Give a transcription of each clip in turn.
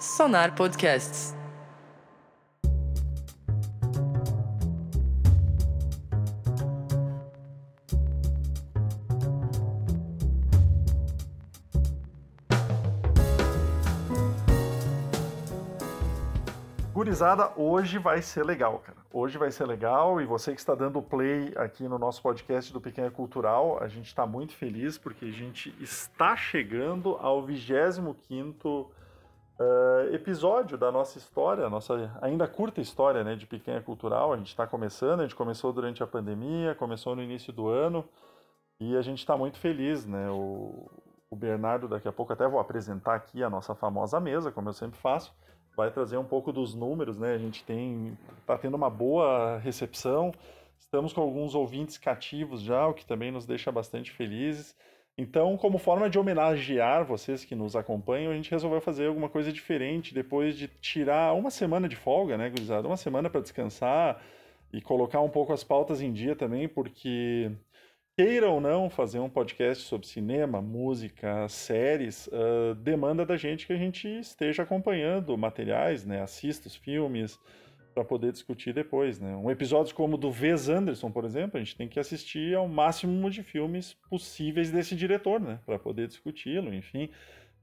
Sonar Podcasts. Gurizada, hoje vai ser legal, cara. Hoje vai ser legal e você que está dando play aqui no nosso podcast do Pequena Cultural, a gente está muito feliz porque a gente está chegando ao 25 uh, episódio da nossa história, nossa ainda curta história né, de Pequena Cultural. A gente está começando, a gente começou durante a pandemia, começou no início do ano e a gente está muito feliz, né? O, o Bernardo, daqui a pouco até vou apresentar aqui a nossa famosa mesa, como eu sempre faço vai trazer um pouco dos números, né? A gente tem está tendo uma boa recepção. Estamos com alguns ouvintes cativos já, o que também nos deixa bastante felizes. Então, como forma de homenagear vocês que nos acompanham, a gente resolveu fazer alguma coisa diferente depois de tirar uma semana de folga, né, gurizada? Uma semana para descansar e colocar um pouco as pautas em dia também, porque queira ou não fazer um podcast sobre cinema, música, séries, uh, demanda da gente que a gente esteja acompanhando materiais, né? Assista os filmes para poder discutir depois, né? Um episódio como o do Wes Anderson, por exemplo, a gente tem que assistir ao máximo de filmes possíveis desse diretor, né? Para poder discuti-lo, enfim.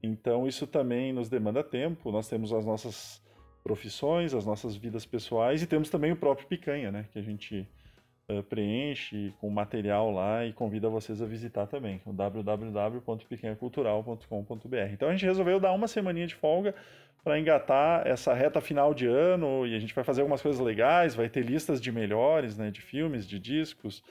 Então isso também nos demanda tempo. Nós temos as nossas profissões, as nossas vidas pessoais e temos também o próprio Picanha, né? Que a gente uh, preenche com material lá e convida vocês a visitar também, o www.pequenacultural.com.br. Então a gente resolveu dar uma semaninha de folga para engatar essa reta final de ano e a gente vai fazer algumas coisas legais, vai ter listas de melhores, né, de filmes, de discos,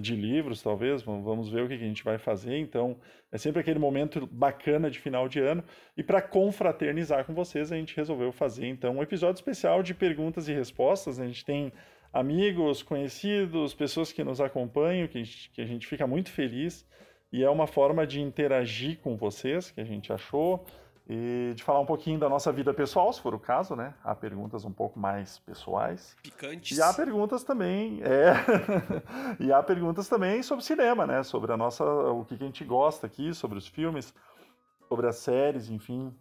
de livros, talvez. Vamos ver o que a gente vai fazer. Então, é sempre aquele momento bacana de final de ano. E para confraternizar com vocês, a gente resolveu fazer então um episódio especial de perguntas e respostas. A gente tem amigos, conhecidos, pessoas que nos acompanham, que a, gente, que a gente fica muito feliz. E é uma forma de interagir com vocês, que a gente achou, e de falar um pouquinho da nossa vida pessoal, se for o caso, né? Há perguntas um pouco mais pessoais. Picantes. E há perguntas também, é... e há perguntas também sobre cinema, né? Sobre a nossa, o que a gente gosta aqui, sobre os filmes, sobre as séries, enfim,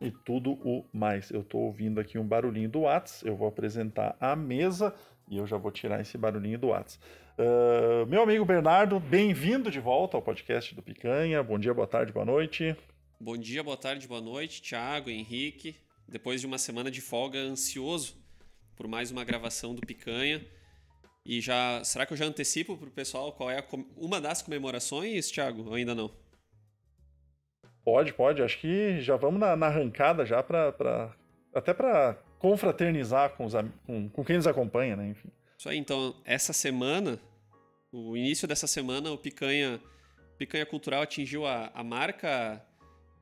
e tudo o mais. Eu estou ouvindo aqui um barulhinho do Whats, eu vou apresentar a mesa e eu já vou tirar esse barulhinho do Whats. Uh, meu amigo Bernardo, bem-vindo de volta ao podcast do Picanha. Bom dia, boa tarde, boa noite. Bom dia, boa tarde, boa noite, Thiago, Henrique. Depois de uma semana de folga, ansioso por mais uma gravação do Picanha. E já, será que eu já antecipo para o pessoal qual é a, uma das comemorações, Thiago? Ou ainda não? Pode, pode. Acho que já vamos na, na arrancada já para até para confraternizar com, os, com, com quem nos acompanha, né? Enfim. Isso aí, então, essa semana, o início dessa semana, o Picanha, Picanha Cultural atingiu a, a marca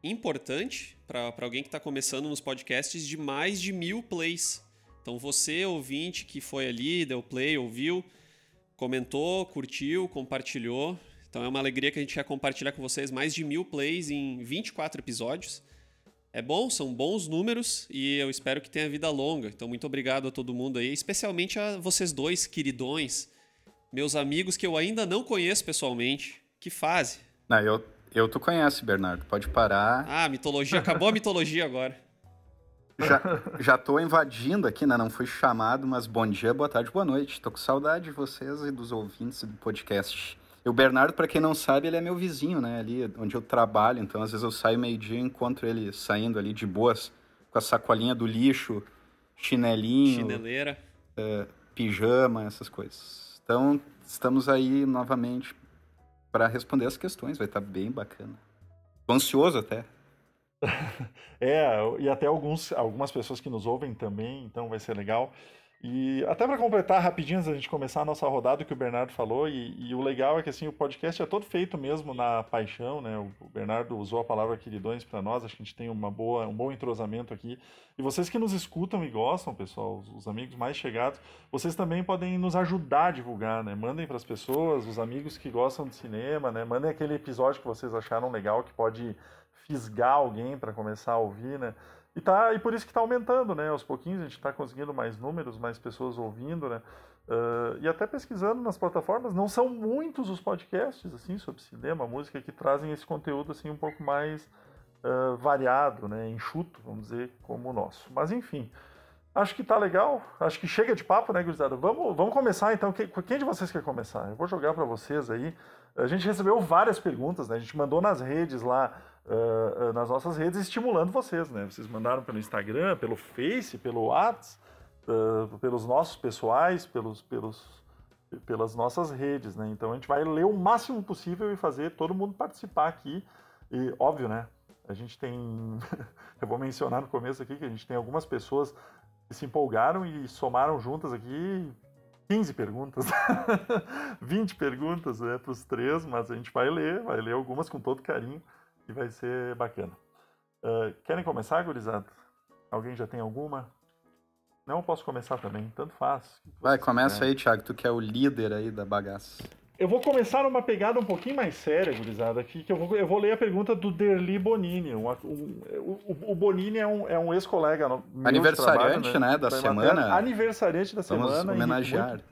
importante para alguém que está começando nos podcasts de mais de mil plays. Então, você, ouvinte, que foi ali, deu play, ouviu, comentou, curtiu, compartilhou. Então, é uma alegria que a gente quer compartilhar com vocês mais de mil plays em 24 episódios. É bom, são bons números e eu espero que tenha vida longa. Então, muito obrigado a todo mundo aí, especialmente a vocês dois, queridões, meus amigos que eu ainda não conheço pessoalmente. Que fase? Não, eu, eu tu conhece, Bernardo. Pode parar. Ah, mitologia. Acabou a mitologia agora. Já, já tô invadindo aqui, né? Não fui chamado, mas bom dia, boa tarde, boa noite. Tô com saudade de vocês e dos ouvintes do podcast. E o Bernardo, para quem não sabe, ele é meu vizinho, né? Ali onde eu trabalho. Então, às vezes eu saio meio-dia e encontro ele saindo ali de boas, com a sacolinha do lixo, chinelinho. Chineleira. É, pijama, essas coisas. Então, estamos aí novamente para responder as questões. Vai estar tá bem bacana. Tô ansioso até. é, e até alguns, algumas pessoas que nos ouvem também, então vai ser legal. E até para completar rapidinho antes da gente começar a nossa rodada, que o Bernardo falou, e, e, o legal é que assim, o podcast é todo feito mesmo na paixão, né? O, Bernardo usou a palavra queridões para nós, acho que a gente tem uma boa, um bom entrosamento aqui. E vocês que nos escutam e gostam, pessoal, os, os amigos mais chegados, vocês também podem nos ajudar a divulgar, né? Mandem para as pessoas, os amigos que gostam de cinema, né? Mandem aquele episódio que vocês acharam legal, que pode fisgar alguém para começar a ouvir, né? E, tá, e por isso que está aumentando, né? Aos pouquinhos a gente está conseguindo mais números, mais pessoas ouvindo, né? Uh, e até pesquisando nas plataformas, não são muitos os podcasts assim sobre cinema, música que trazem esse conteúdo assim um pouco mais uh, variado, né, enxuto, vamos dizer, como o nosso. Mas enfim, acho que tá legal, acho que chega de papo, né, gurizada? Vamos, vamos começar então. Quem de vocês quer começar? Eu vou jogar para vocês aí. A gente recebeu várias perguntas, né? A gente mandou nas redes lá, uh, nas nossas redes, estimulando vocês, né? Vocês mandaram pelo Instagram, pelo Face, pelo WhatsApp, uh, pelos nossos pessoais, pelos, pelos, pelas nossas redes, né? Então a gente vai ler o máximo possível e fazer todo mundo participar aqui. E óbvio, né? A gente tem, eu vou mencionar no começo aqui que a gente tem algumas pessoas que se empolgaram e somaram juntas aqui 15 perguntas, 20 perguntas né, para os três, mas a gente vai ler, vai ler algumas com todo carinho e vai ser bacana. Uh, querem começar, gurizada? Alguém já tem alguma? Não, posso começar também, tanto faz. Vai, começa aí, Thiago, tu que é o líder aí da bagaça. Eu vou começar numa pegada um pouquinho mais séria, gurizada, aqui, que eu vou, eu vou ler a pergunta do Derli Bonini. Um, um, o, o, Bonini é um, é um ex-colega Aniversariante, trabalho, né, né, da semana. Aniversariante da Vamos semana. homenagear. Muito,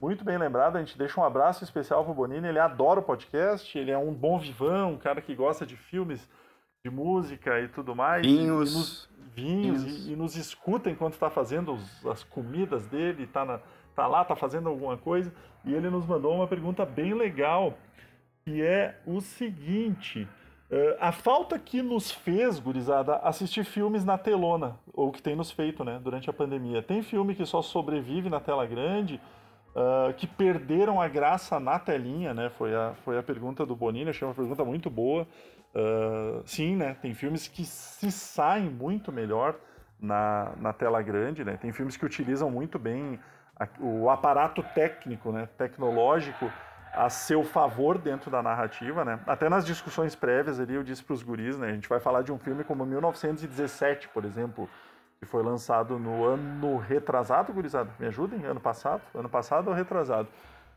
muito, bem lembrado, a gente deixa um abraço especial pro Bonini. Ele adora o podcast, ele é um bom vivão, um cara que gosta de filmes, de música e tudo mais. Vinhos. E, nos, vinhos, vinhos. E, e, nos escuta enquanto está fazendo os, as comidas dele, está na tá lá, tá fazendo alguma coisa, e ele nos mandou uma pergunta bem legal, que é o seguinte: uh, a falta que nos fez, gurizada, assistir filmes na telona, ou que tem nos feito, né, durante a pandemia. Tem filme que só sobrevive na tela grande, uh, que perderam a graça na telinha, né? Foi a, foi a pergunta do Bonini, achei uma pergunta muito boa. Uh, sim, né? Tem filmes que se saem muito melhor na, na tela grande, né? Tem filmes que utilizam muito bem o aparato técnico, né, tecnológico a seu favor dentro da narrativa, né? Até nas discussões prévias ali eu disse para os guris, né? A gente vai falar de um filme como 1917, por exemplo, que foi lançado no ano retrasado, gurizada. Me ajudem? Ano passado? Ano passado ou retrasado?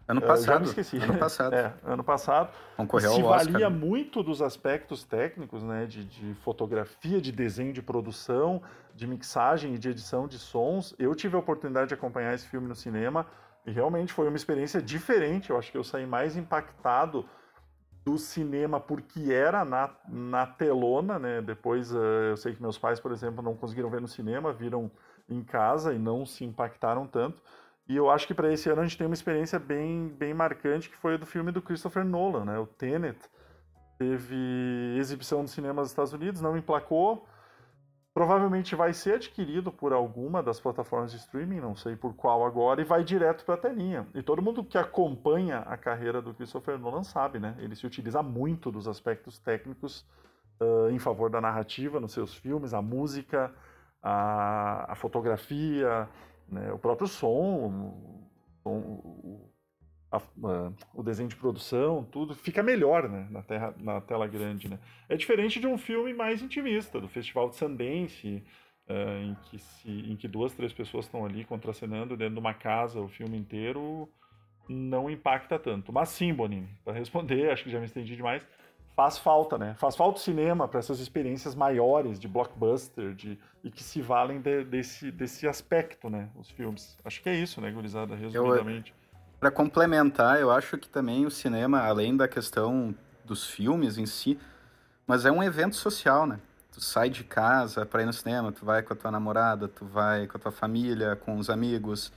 Ano passado. já me esqueci. Ano passado. É, ano passado. Concorreu se ao Oscar. valia muito dos aspectos técnicos, né, de, de, fotografia, de desenho de produção, de mixagem e de edição de sons. Eu tive a oportunidade de acompanhar esse filme no cinema e realmente foi uma experiência diferente. Eu acho que eu saí mais impactado do cinema porque era na, na telona, né? Depois uh, eu sei que meus pais, por exemplo, não conseguiram ver no cinema, viram em casa e não se impactaram tanto. E eu acho que para esse ano a gente tem uma experiência bem, bem marcante, que foi a do filme do Christopher Nolan, né? O Tenet. Teve exibição nos cinemas dos Estados Unidos, não emplacou. Provavelmente vai ser adquirido por alguma das plataformas de streaming, não sei por qual agora, e vai direto para a telinha. E todo mundo que acompanha a carreira do Christopher Nolan sabe, né? Ele se utiliza muito dos aspectos técnicos uh, em favor da narrativa nos seus filmes, a música, a, a fotografia, né? O próprio som, o, a, a, o desenho de produção, tudo fica melhor né? na, terra, na tela grande. Né? É diferente de um filme mais intimista, do Festival de Sundance, uh, em, que se, em que duas, três pessoas estão ali contracenando dentro de uma casa o filme inteiro, não impacta tanto. Mas sim, Bonini, para responder, acho que já me estendi demais, faz falta, né? Faz falta o cinema para essas experiências maiores de blockbuster de, e que se valem de, desse, desse aspecto, né? Os filmes. Acho que é isso, né, gurizada, resumidamente. Para complementar, eu acho que também o cinema, além da questão dos filmes em si, mas é um evento social, né? Tu sai de casa para ir no cinema, tu vai com a tua namorada, tu vai com a tua família, com os amigos,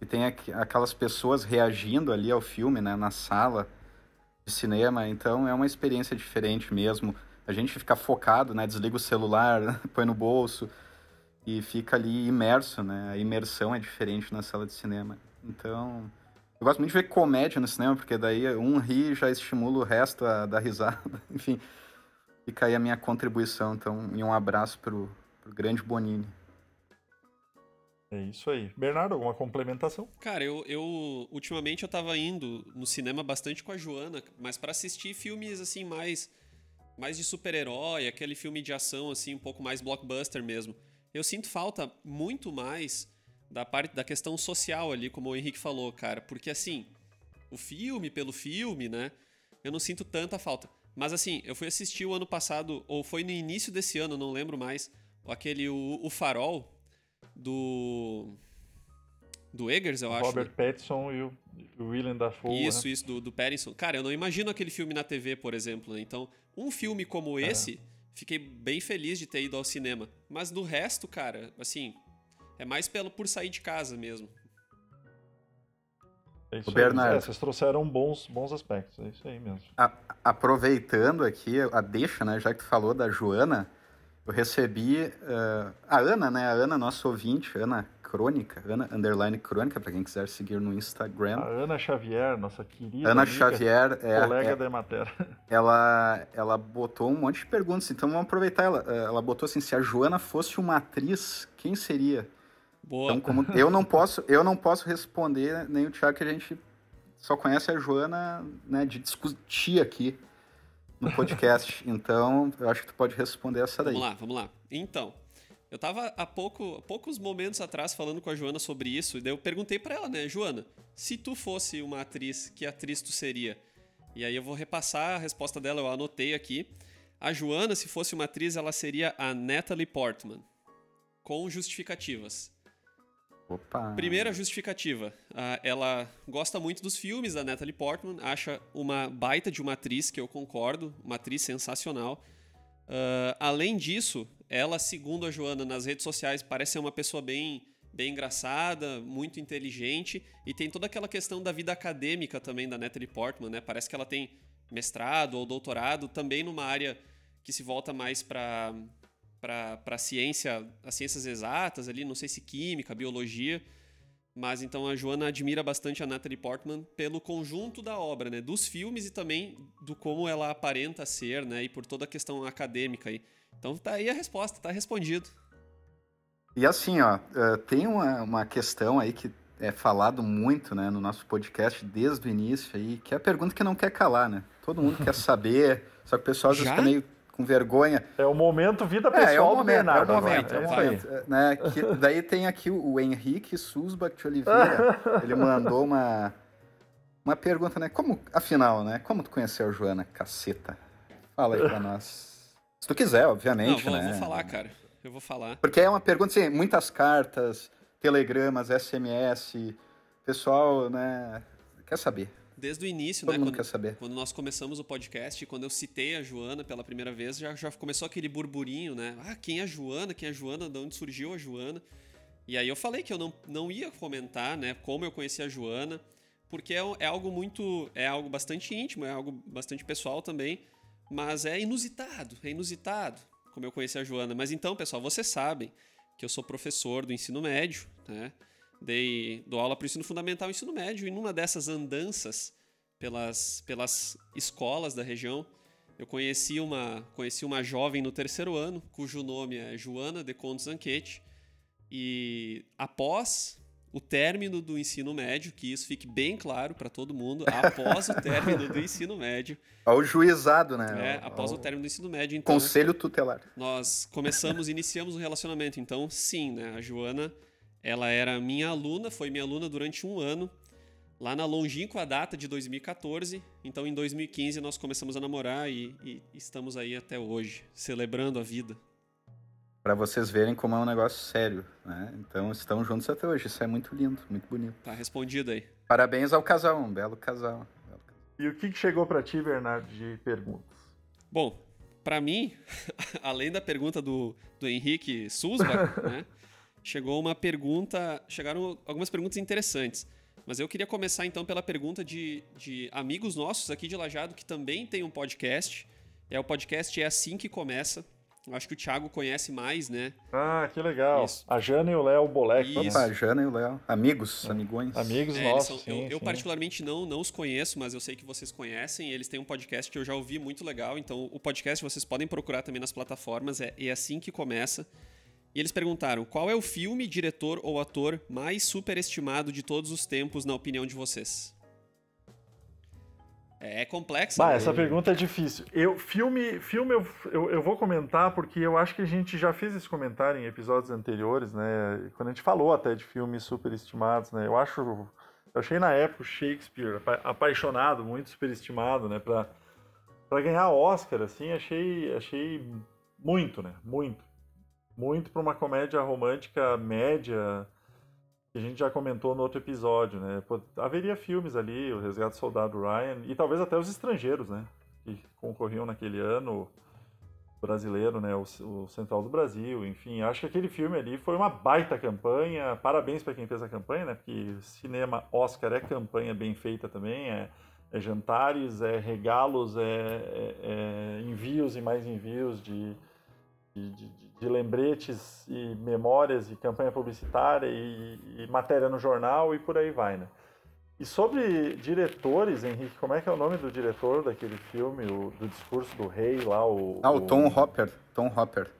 e tem aquelas pessoas reagindo ali ao filme, né, na sala de cinema, então é uma experiência diferente mesmo. A gente fica focado, né? Desliga o celular, põe no bolso e fica ali imerso, né? A imersão é diferente na sala de cinema. Então, eu gosto muito de ver comédia no cinema, porque daí um ri já estimula o resto a dar risada. Enfim, fica aí a minha contribuição. Então, e um abraço pro, pro grande Bonini. É isso aí. Bernardo, alguma complementação? Cara, eu, eu ultimamente eu tava indo no cinema bastante com a Joana, mas para assistir filmes assim mais mais de super-herói, aquele filme de ação assim, um pouco mais blockbuster mesmo. Eu sinto falta muito mais da parte da questão social ali, como o Henrique falou, cara, porque assim, o filme pelo filme, né? Eu não sinto tanta falta. Mas assim, eu fui assistir o ano passado, ou foi no início desse ano, não lembro mais, aquele o, o Farol, do. Do Eggers, eu o acho. Robert né? Pattinson e o, o Willem Dafoe. Isso, né? isso, do, do Pattinson. Cara, eu não imagino aquele filme na TV, por exemplo. Né? Então, um filme como é. esse fiquei bem feliz de ter ido ao cinema. Mas do resto, cara, assim, é mais pelo por sair de casa mesmo. É isso O Bernardo. aí. É, vocês trouxeram bons, bons aspectos, é isso aí mesmo. A- aproveitando aqui a deixa, né, já que tu falou da Joana, eu recebi eh, a Ana, né, a Ana, nossa ouvinte, Ana Crônica, Ana Underline Crônica, para quem quiser seguir no Instagram. A Ana Xavier, nossa querida Ana amiga, Xavier é, colega é- da Emater. ela, ela botou um monte de perguntas, então vamos aproveitar. Ela, eh, ela botou assim: se a Joana fosse uma atriz, quem seria? Boa. Então, como eu não posso, eu não posso responder nem o Thiago que a gente só conhece a Joana, né, de discutir aqui no podcast. então, eu acho que tu pode responder essa daí. Vamos lá, vamos lá. Então, eu tava há pouco, poucos momentos atrás falando com a Joana sobre isso, e daí eu perguntei pra ela, né, Joana, se tu fosse uma atriz, que atriz tu seria? E aí eu vou repassar a resposta dela, eu anotei aqui. A Joana, se fosse uma atriz, ela seria a Natalie Portman, com justificativas. Opa. Primeira justificativa. ah, ela gosta muito dos filmes da Natalie Portman, acha uma baita de uma atriz, que eu concordo, uma atriz sensacional. Ah, além disso, ela, segundo a Joana nas redes sociais, parece ser uma pessoa bem, bem engraçada, muito inteligente e tem toda aquela questão da vida acadêmica também da Natalie Portman, né? Parece que ela tem mestrado ou doutorado também numa área que se volta mais para para ciência, as ciências exatas ali, não sei se química, biologia, mas então a Joana admira bastante a Natalie Portman pelo conjunto da obra, né, dos filmes e também do como ela aparenta ser, né, e por toda a questão acadêmica aí. Então tá aí a resposta, tá respondido. E assim, ó, eh, tem uma, uma questão aí que é falado muito, né, no nosso podcast desde o início aí, que é a pergunta que não quer calar, né? Todo mundo quer saber, só que o pessoal Já? fica meio com vergonha. É o momento vida É, é pessoal o do momento, é o Bernardo. agora, momento, é o momento, é, né? Que daí tem aqui o, Henrique Susbach de Oliveira, ele mandou uma, uma pergunta, né? Como, afinal, né? Como tu conheceu a Joana, caceta? Fala aí pra nós. Se tu quiser, Não, obviamente, vou, né? vou falar, cara. Eu vou falar. Porque é uma pergunta, assim, muitas cartas, telegramas, SMS, pessoal, né, quer saber. Desde o início, Todo né, mundo quando, quer saber. quando nós começamos o podcast, quando eu citei a Joana pela primeira vez, já, já começou aquele burburinho, né? Ah, quem é a Joana? Quem é a Joana? De onde surgiu a Joana? E aí eu falei que eu não, não ia comentar, né, como eu conheci a Joana, porque é, é algo muito, é algo bastante íntimo, é algo bastante pessoal também, mas é inusitado, é inusitado como eu conheci a Joana. Mas então, pessoal, vocês sabem que eu sou professor do ensino médio, né? Dei, dou aula para o ensino fundamental e ensino médio, e numa dessas andanças pelas, pelas escolas da região, eu conheci uma, conheci uma jovem no terceiro ano, cujo nome é Joana de Contos Anquete, e após o término do ensino médio, que isso fique bem claro para todo mundo, após o término do ensino médio, Ao juizado, né? é, ao- após o ao término do ensino médio, então Conselho tutelar. nós começamos, iniciamos um relacionamento. Então, sim, né? A Joana, ela era minha aluna, foi minha aluna durante um ano, lá na longínqua data de 2014. Então, em 2015, nós começamos a namorar e, e estamos aí até hoje, celebrando a vida. Pra vocês verem como é um negócio sério, né? Então, estão juntos até hoje. Isso é muito lindo, muito bonito. Tá respondido aí. Parabéns ao casal, um belo casal. E o que, chegou pra ti, Bernardo, de perguntas? Bom, pra mim, além da pergunta do, do Henrique Susbach, né? Chegou uma pergunta. Chegaram algumas perguntas interessantes. Mas eu queria começar então pela pergunta de, de amigos nossos aqui de Lajado que também tem um podcast. É o podcast É Assim Que Começa. Eu acho que o Thiago conhece mais, né? Ah, que legal. Isso. A Jana e o Léo Bolek. Isso. Opa, a Jana e o Léo. Amigos, amigões. Amigos É, nossos, são- sim, eu, eu sim. particularmente não, não os conheço, mas eu sei que vocês conhecem. Eles têm um podcast que eu já ouvi muito legal. Então, o podcast vocês podem procurar também nas plataformas. É, é assim que começa. E eles perguntaram: qual é o filme, diretor ou ator mais superestimado de todos os tempos, na opinião de vocês? É complexo. Bah, né? essa pergunta é difícil. Eu, filme, filme eu, eu, eu vou comentar porque eu acho que a gente já fez esse comentário em episódios anteriores, né? Quando a gente falou até de filmes superestimados, né? Eu acho. Eu achei na época o Shakespeare apa- apaixonado, muito superestimado, né? Pra, pra ganhar Oscar, assim, achei, achei muito, né? Muito. Muito pra uma comédia romântica média que a gente já comentou no outro episódio, né? Pô, haveria filmes ali, o Resgate do Soldado Ryan, e talvez até os estrangeiros, né? Que concorriam naquele ano. brasileiro, né? O, o, Central do Brasil, enfim. Acho que aquele filme ali foi uma baita campanha. Parabéns para quem fez a campanha, né? Porque cinema Oscar é campanha bem feita também. É, é jantares, é regalos, é, é, é envios e mais envios de, de, de, de, lembretes e memórias e campanha publicitária e, e matéria no jornal e por aí vai, né? E sobre diretores, Henrique, como é que é o nome do diretor daquele filme, o, do discurso do rei lá? O, ah, o, o Tom Hopper. Tom Hopper.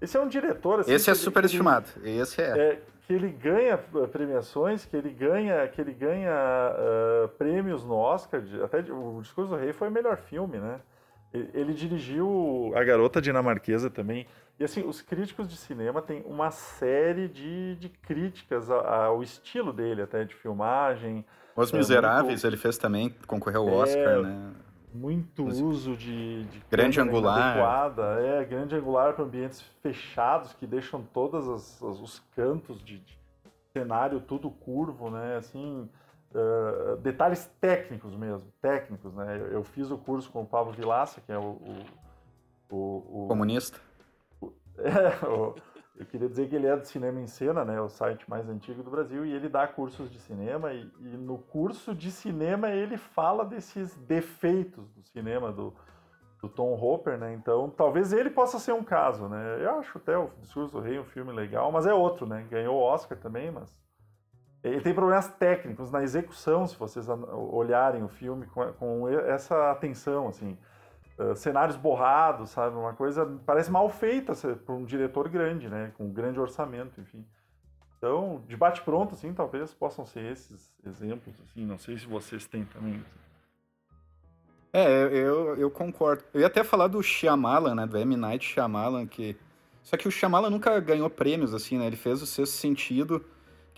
Esse é um diretor assim, Esse é super estimado. Esse é. é. Que ele ganha premiações, que ele ganha, que ele ganha uh, prêmios no Oscar. De, até o Discurso do Rei foi o melhor filme, né? Ele, dirigiu A Garota Dinamarquesa também. E assim, os críticos de cinema têm uma série de, de críticas ao estilo dele, até de filmagem, os é, Miseráveis, muito... ele fez também, concorreu ao Oscar, é, né? Muito Mas... uso de, de grande angular. Adequada, é, grande angular para ambientes fechados que deixam todos os cantos de, de, cenário tudo curvo, né? Assim, uh, detalhes técnicos mesmo, técnicos, né? Eu, eu, fiz o curso com o Pablo Vilaça, que é o, o, o, o comunista. É, o, eu queria dizer que ele é do Cinema em Cena, né, o site mais antigo do Brasil, e ele dá cursos de cinema, e, e no curso de cinema ele fala desses defeitos do cinema do, do Tom Hopper, né, então talvez ele possa ser um caso, né, eu acho até o Discurso do Rei um filme legal, mas é outro, né, ganhou o Oscar também, mas ele tem problemas técnicos na execução, se vocês olharem o filme com, com essa atenção, assim, eh, cenários borrados, sabe? Uma coisa parece mal feita por um diretor grande, né? Com um grande orçamento, enfim. Então, de bate pronto, assim, talvez possam ser esses exemplos, assim. Não sei se vocês têm também. É, eu, eu concordo. Eu ia até falar do Shyamalan, né? Do M. Night Shyamalan, que... Só que o Shyamalan nunca ganhou prêmios, assim, né? Ele fez o Sexto Sentido,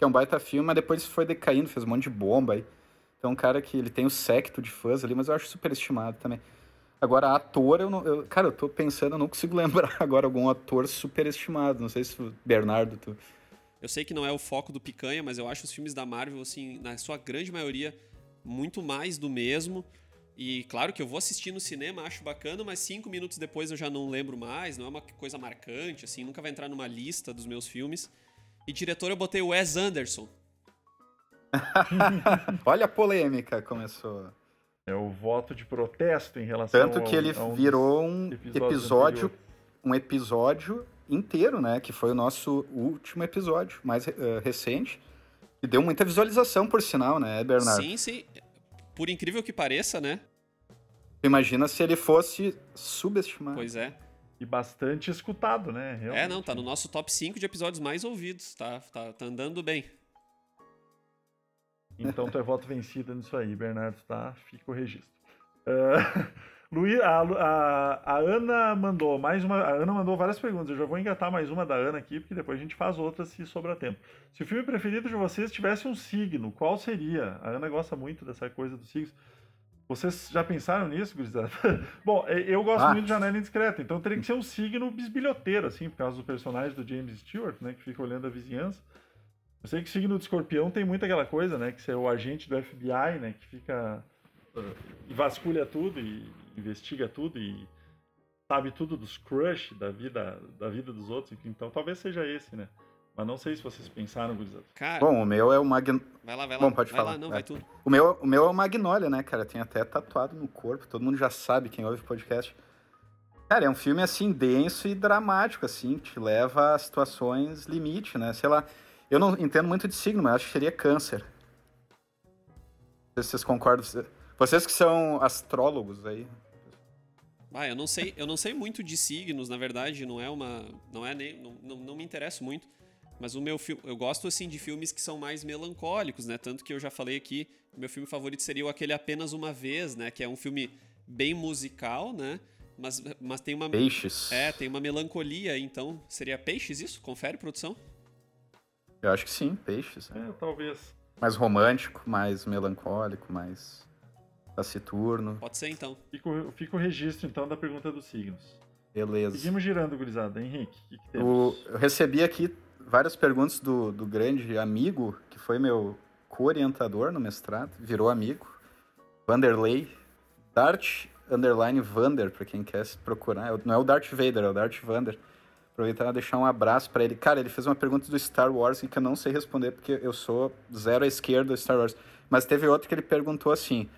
que é um baita filme, mas depois foi decaindo, fez um monte de bomba aí. Então, um cara que ele tem o secto de fãs ali, mas eu acho super estimado também. Agora, ator, eu não. Eu, cara, eu tô pensando, eu não consigo lembrar agora algum ator superestimado. Não sei se o Bernardo. Tu... Eu sei que não é o foco do Picanha, mas eu acho os filmes da Marvel, assim, na sua grande maioria, muito mais do mesmo. E claro que eu vou assistir no cinema, acho bacana, mas cinco minutos depois eu já não lembro mais, não é uma coisa marcante, assim, nunca vai entrar numa lista dos meus filmes. E diretor eu botei o Wes Anderson. Olha a polêmica, começou. É o voto de protesto em relação Tanto que ele um virou um episódio, um episódio inteiro, né? Que foi o nosso último episódio, mais uh, recente. E deu muita visualização, por sinal, né, Bernardo? Sim, sim. Por incrível que pareça, né? Imagina se ele fosse subestimado. Pois é. E bastante escutado, né? Realmente. É, não, tá no nosso top 5 de episódios mais ouvidos. Tá, tá, tá andando bem. Então tu é voto vencido nisso aí, Bernardo, tá? Fica o registro. Uh, Luiz, a, a, a, Ana mandou mais uma. A Ana mandou várias perguntas. Eu já vou engatar mais uma da Ana aqui, porque depois a gente faz outra se sobrar tempo. Se o filme preferido de vocês tivesse um signo, qual seria? A Ana gosta muito dessa coisa dos signos. Vocês já pensaram nisso, gurizada? Bom, eu gosto ah. muito de Janela Indiscreta, então teria que ser um signo bisbilhoteiro, assim, por causa do personagem do James Stewart, né, que fica olhando a vizinhança. Eu sei que o signo do escorpião tem muito aquela coisa, né? Que você é o agente do FBI, né? Que fica. Uh, e vasculha tudo e investiga tudo e sabe tudo dos crush da vida, da vida dos outros. Então talvez seja esse, né? Mas não sei se vocês pensaram, gurizada. Cara... Bom, o meu é o Magn... Vai lá, vai lá. Bom, pode vai falar. Lá, não, é. vai tudo. O meu, o meu é o Magnólia, né, cara? Tem até tatuado no corpo. Todo mundo já sabe, quem ouve o podcast. Cara, é um filme, assim, denso e dramático, assim. Te leva a situações limite, né? Sei lá... Eu não entendo muito de signo, mas acho que seria câncer. Não sei se vocês concordam. Vocês que são astrólogos aí. Ah, eu não sei, eu não sei muito de signos, na verdade, não é uma, não é nem, não, não, não me interesso muito. Mas o meu filme, eu gosto assim de filmes que são mais melancólicos, né? Tanto que eu já falei aqui, o meu filme favorito seria o aquele apenas uma vez, né? Que é um filme bem musical, né? Mas, mas tem uma Peixes. É, tem uma melancolia, então seria Peixes isso? Confere produção? Eu acho que sim, peixes. É, talvez. Mais romântico, mais melancólico, mais taciturno. Pode ser então. Fica, fica o registro então da pergunta dos signos. Beleza. Seguimos girando, gurizada. Henrique, o que, que temos? O, eu recebi aqui várias perguntas do, do grande amigo, que foi meu co-orientador no mestrado, virou amigo, Vanderlei. Dart underline Vander, pra quem quer se procurar. Não é o Darth Vader, é o Darth Vander. Aproveitar e deixar um abraço para ele. Cara, ele fez uma pergunta do Star Wars que eu não sei responder, porque eu sou zero à esquerda do Star Wars. Mas teve outro que ele perguntou assim: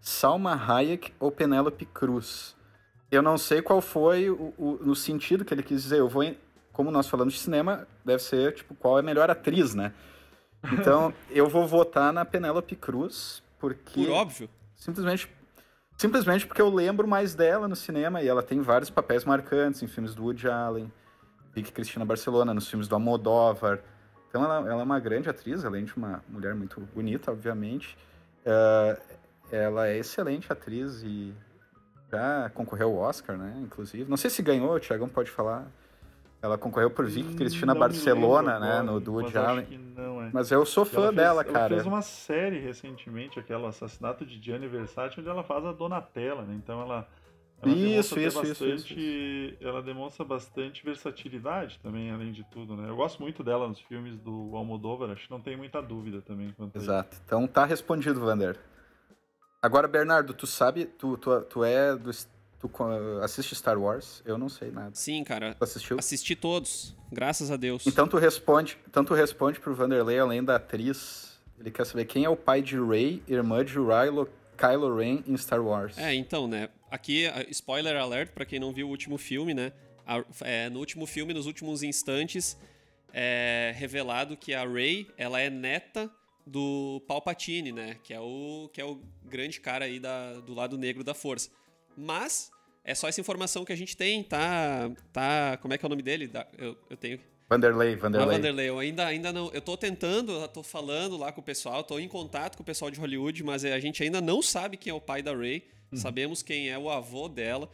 Salma Hayek ou Penélope Cruz? Eu não sei qual foi o, o, no sentido que ele quis dizer. Eu vou, como nós falamos de cinema, deve ser tipo qual é a melhor atriz, né? Então eu vou votar na Penélope Cruz porque Por óbvio. simplesmente simplesmente porque eu lembro mais dela no cinema e ela tem vários papéis marcantes em filmes do Woody Allen. Vicky Cristina Barcelona, nos filmes do Almodóvar. Então ela, ela, é uma grande atriz, além de uma mulher muito bonita, obviamente. Uh, ela é excelente atriz e já concorreu ao Oscar, né? Inclusive. Não sei se ganhou, o Thiagão pode falar. Ela concorreu por Vicky Cristina não Barcelona, agora, né? No do Woody Allen. É. Mas eu sou fã fez, dela, cara. Ela fez uma série recentemente, aquela Assassinato de Gianni Versace, onde ela faz a Donatella, né? Então ela ela isso, isso, bastante, isso, isso, Ela demonstra bastante versatilidade também, além de tudo, né? Eu gosto muito dela nos filmes do Almodóvar, acho que não tem muita dúvida também. Exato. Então tá respondido, Vander. Agora, Bernardo, tu sabe, tu, tu, tu é do. Tu assiste Star Wars? Eu não sei nada. Sim, cara. Tu assistiu? Assisti todos, graças a Deus. Então tu responde, então tu responde pro Vanderlei, além da atriz. Ele quer saber quem é o pai de Rey, irmã de Kylo, Kylo Ren em Star Wars. É, então, né? Aqui, spoiler alert para quem não viu o último filme, né? A, é, no último filme, nos últimos instantes, é revelado que a Rey, ela é neta do Palpatine, né? Que é o, que é o grande cara aí da, do lado negro da força. Mas é só essa informação que a gente tem, tá? tá como é que é o nome dele? Eu, eu tenho. Vanderlei, Vanderlei. Ah, Vanderlei, eu ainda, ainda não. Eu tô tentando, eu tô falando lá com o pessoal, tô em contato com o pessoal de Hollywood, mas a gente ainda não sabe quem é o pai da Ray. Uhum. Sabemos quem é o avô dela.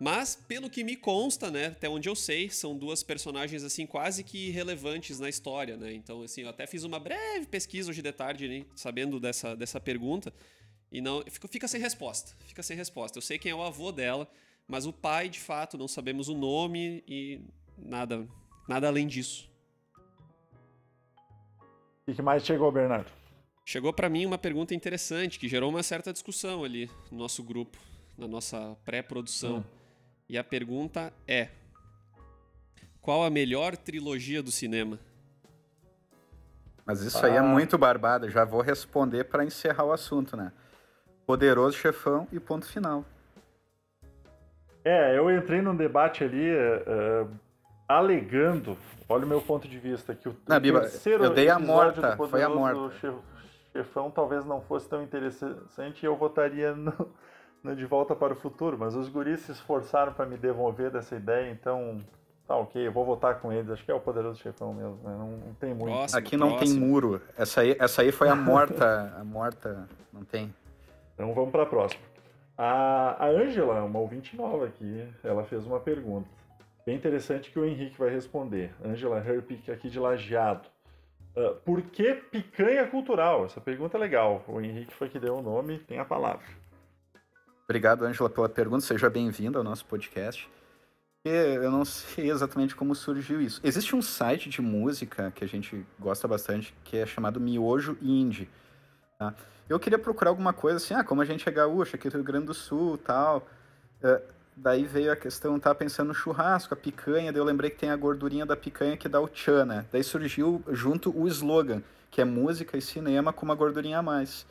Mas, pelo que me consta, né, até onde eu sei, são duas personagens assim quase que relevantes na história, né? Então, assim, eu até fiz uma breve pesquisa hoje de tarde, né, sabendo dessa, dessa pergunta, e não fica, fica sem resposta. Fica sem resposta. Eu sei quem é o avô dela, mas o pai, de fato, não sabemos o nome e nada, nada além disso. O que mais chegou, Bernardo? Chegou para mim uma pergunta interessante que gerou uma certa discussão ali no nosso grupo, na nossa pré-produção. Hum. E a pergunta é: Qual a melhor trilogia do cinema? Mas isso ah. aí é muito barbado, já vou responder para encerrar o assunto, né? Poderoso Chefão e ponto final. É, eu entrei num debate ali uh, alegando, olha o meu ponto de vista, que o Não, Biba, terceiro eu dei a morta, foi a morta chefão talvez não fosse tão interessante e eu votaria no, no De Volta para o Futuro, mas os guris se esforçaram para me devolver dessa ideia, então tá ok, eu vou votar com eles, acho que é o Poderoso Chefão mesmo, né? não, não, tem muito. Próximo, Aqui não próximo. tem muro, essa aí, essa aí foi a morta, a morta, não tem. Então vamos para a próxima. A Ângela, uma ouvinte nova aqui, ela fez uma pergunta. Bem interessante que o Henrique vai responder. Ângela Herpick, aqui de Lajeado. Uh, por que picanha cultural? Essa pergunta é legal. O Henrique foi que deu o nome, tem a palavra. Obrigado, Ângela, pela pergunta. Seja bem-vindo ao nosso podcast. Eu não sei exatamente como surgiu isso. Existe um site de música que a gente gosta bastante, que é chamado Miojo Indie. Tá? Eu queria procurar alguma coisa assim, ah, como a gente é gaúcho aqui do Rio Grande do Sul tal. Uh, Daí veio a questão, tava pensando no churrasco, a picanha, daí eu lembrei que tem a gordurinha da picanha que dá o tchan, né? Daí surgiu junto o slogan, que é música e cinema com uma gordurinha a mais.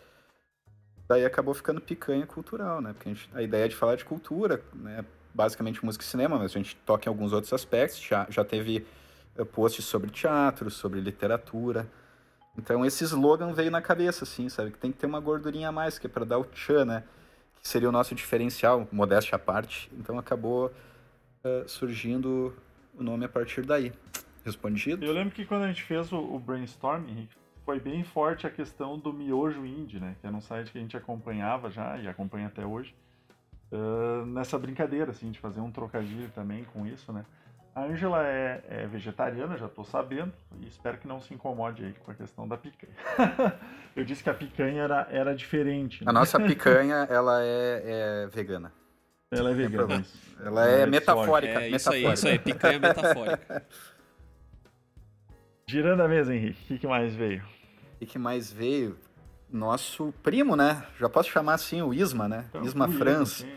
Daí acabou ficando picanha cultural, né? Porque a, gente, a ideia é de falar de cultura, né? Basicamente música e cinema, mas a gente toca em alguns outros aspectos. Já, já teve eh, posts sobre teatro, sobre literatura. Então esse slogan veio na cabeça, assim, sabe? Que tem que ter uma gordurinha a mais, que é pra dar o tchan, né? que seria o nosso diferencial, modéstia à parte. Então acabou uh, surgindo o nome a partir daí. Respondido? Eu lembro que quando a gente fez o, o brainstorming, foi bem forte a questão do miojo indie, né? Que era um site que a gente acompanhava já e acompanha até hoje. Uh, nessa brincadeira, assim, de fazer um trocadilho também com isso, né? A Ângela é, é, vegetariana, já estou sabendo, e espero que não se incomode aí com a questão da picanha. Eu disse que a picanha era, era diferente. Né? A nossa picanha, ela é, é vegana. Ela é vegana. Ela é, é metafórica. É, isso aí, isso aí, picanha metafórica. Girando a mesa, Henrique, o que, mais veio? O que, mais veio? Nosso primo, né? Já posso chamar assim o Isma, né? Então, Isma França.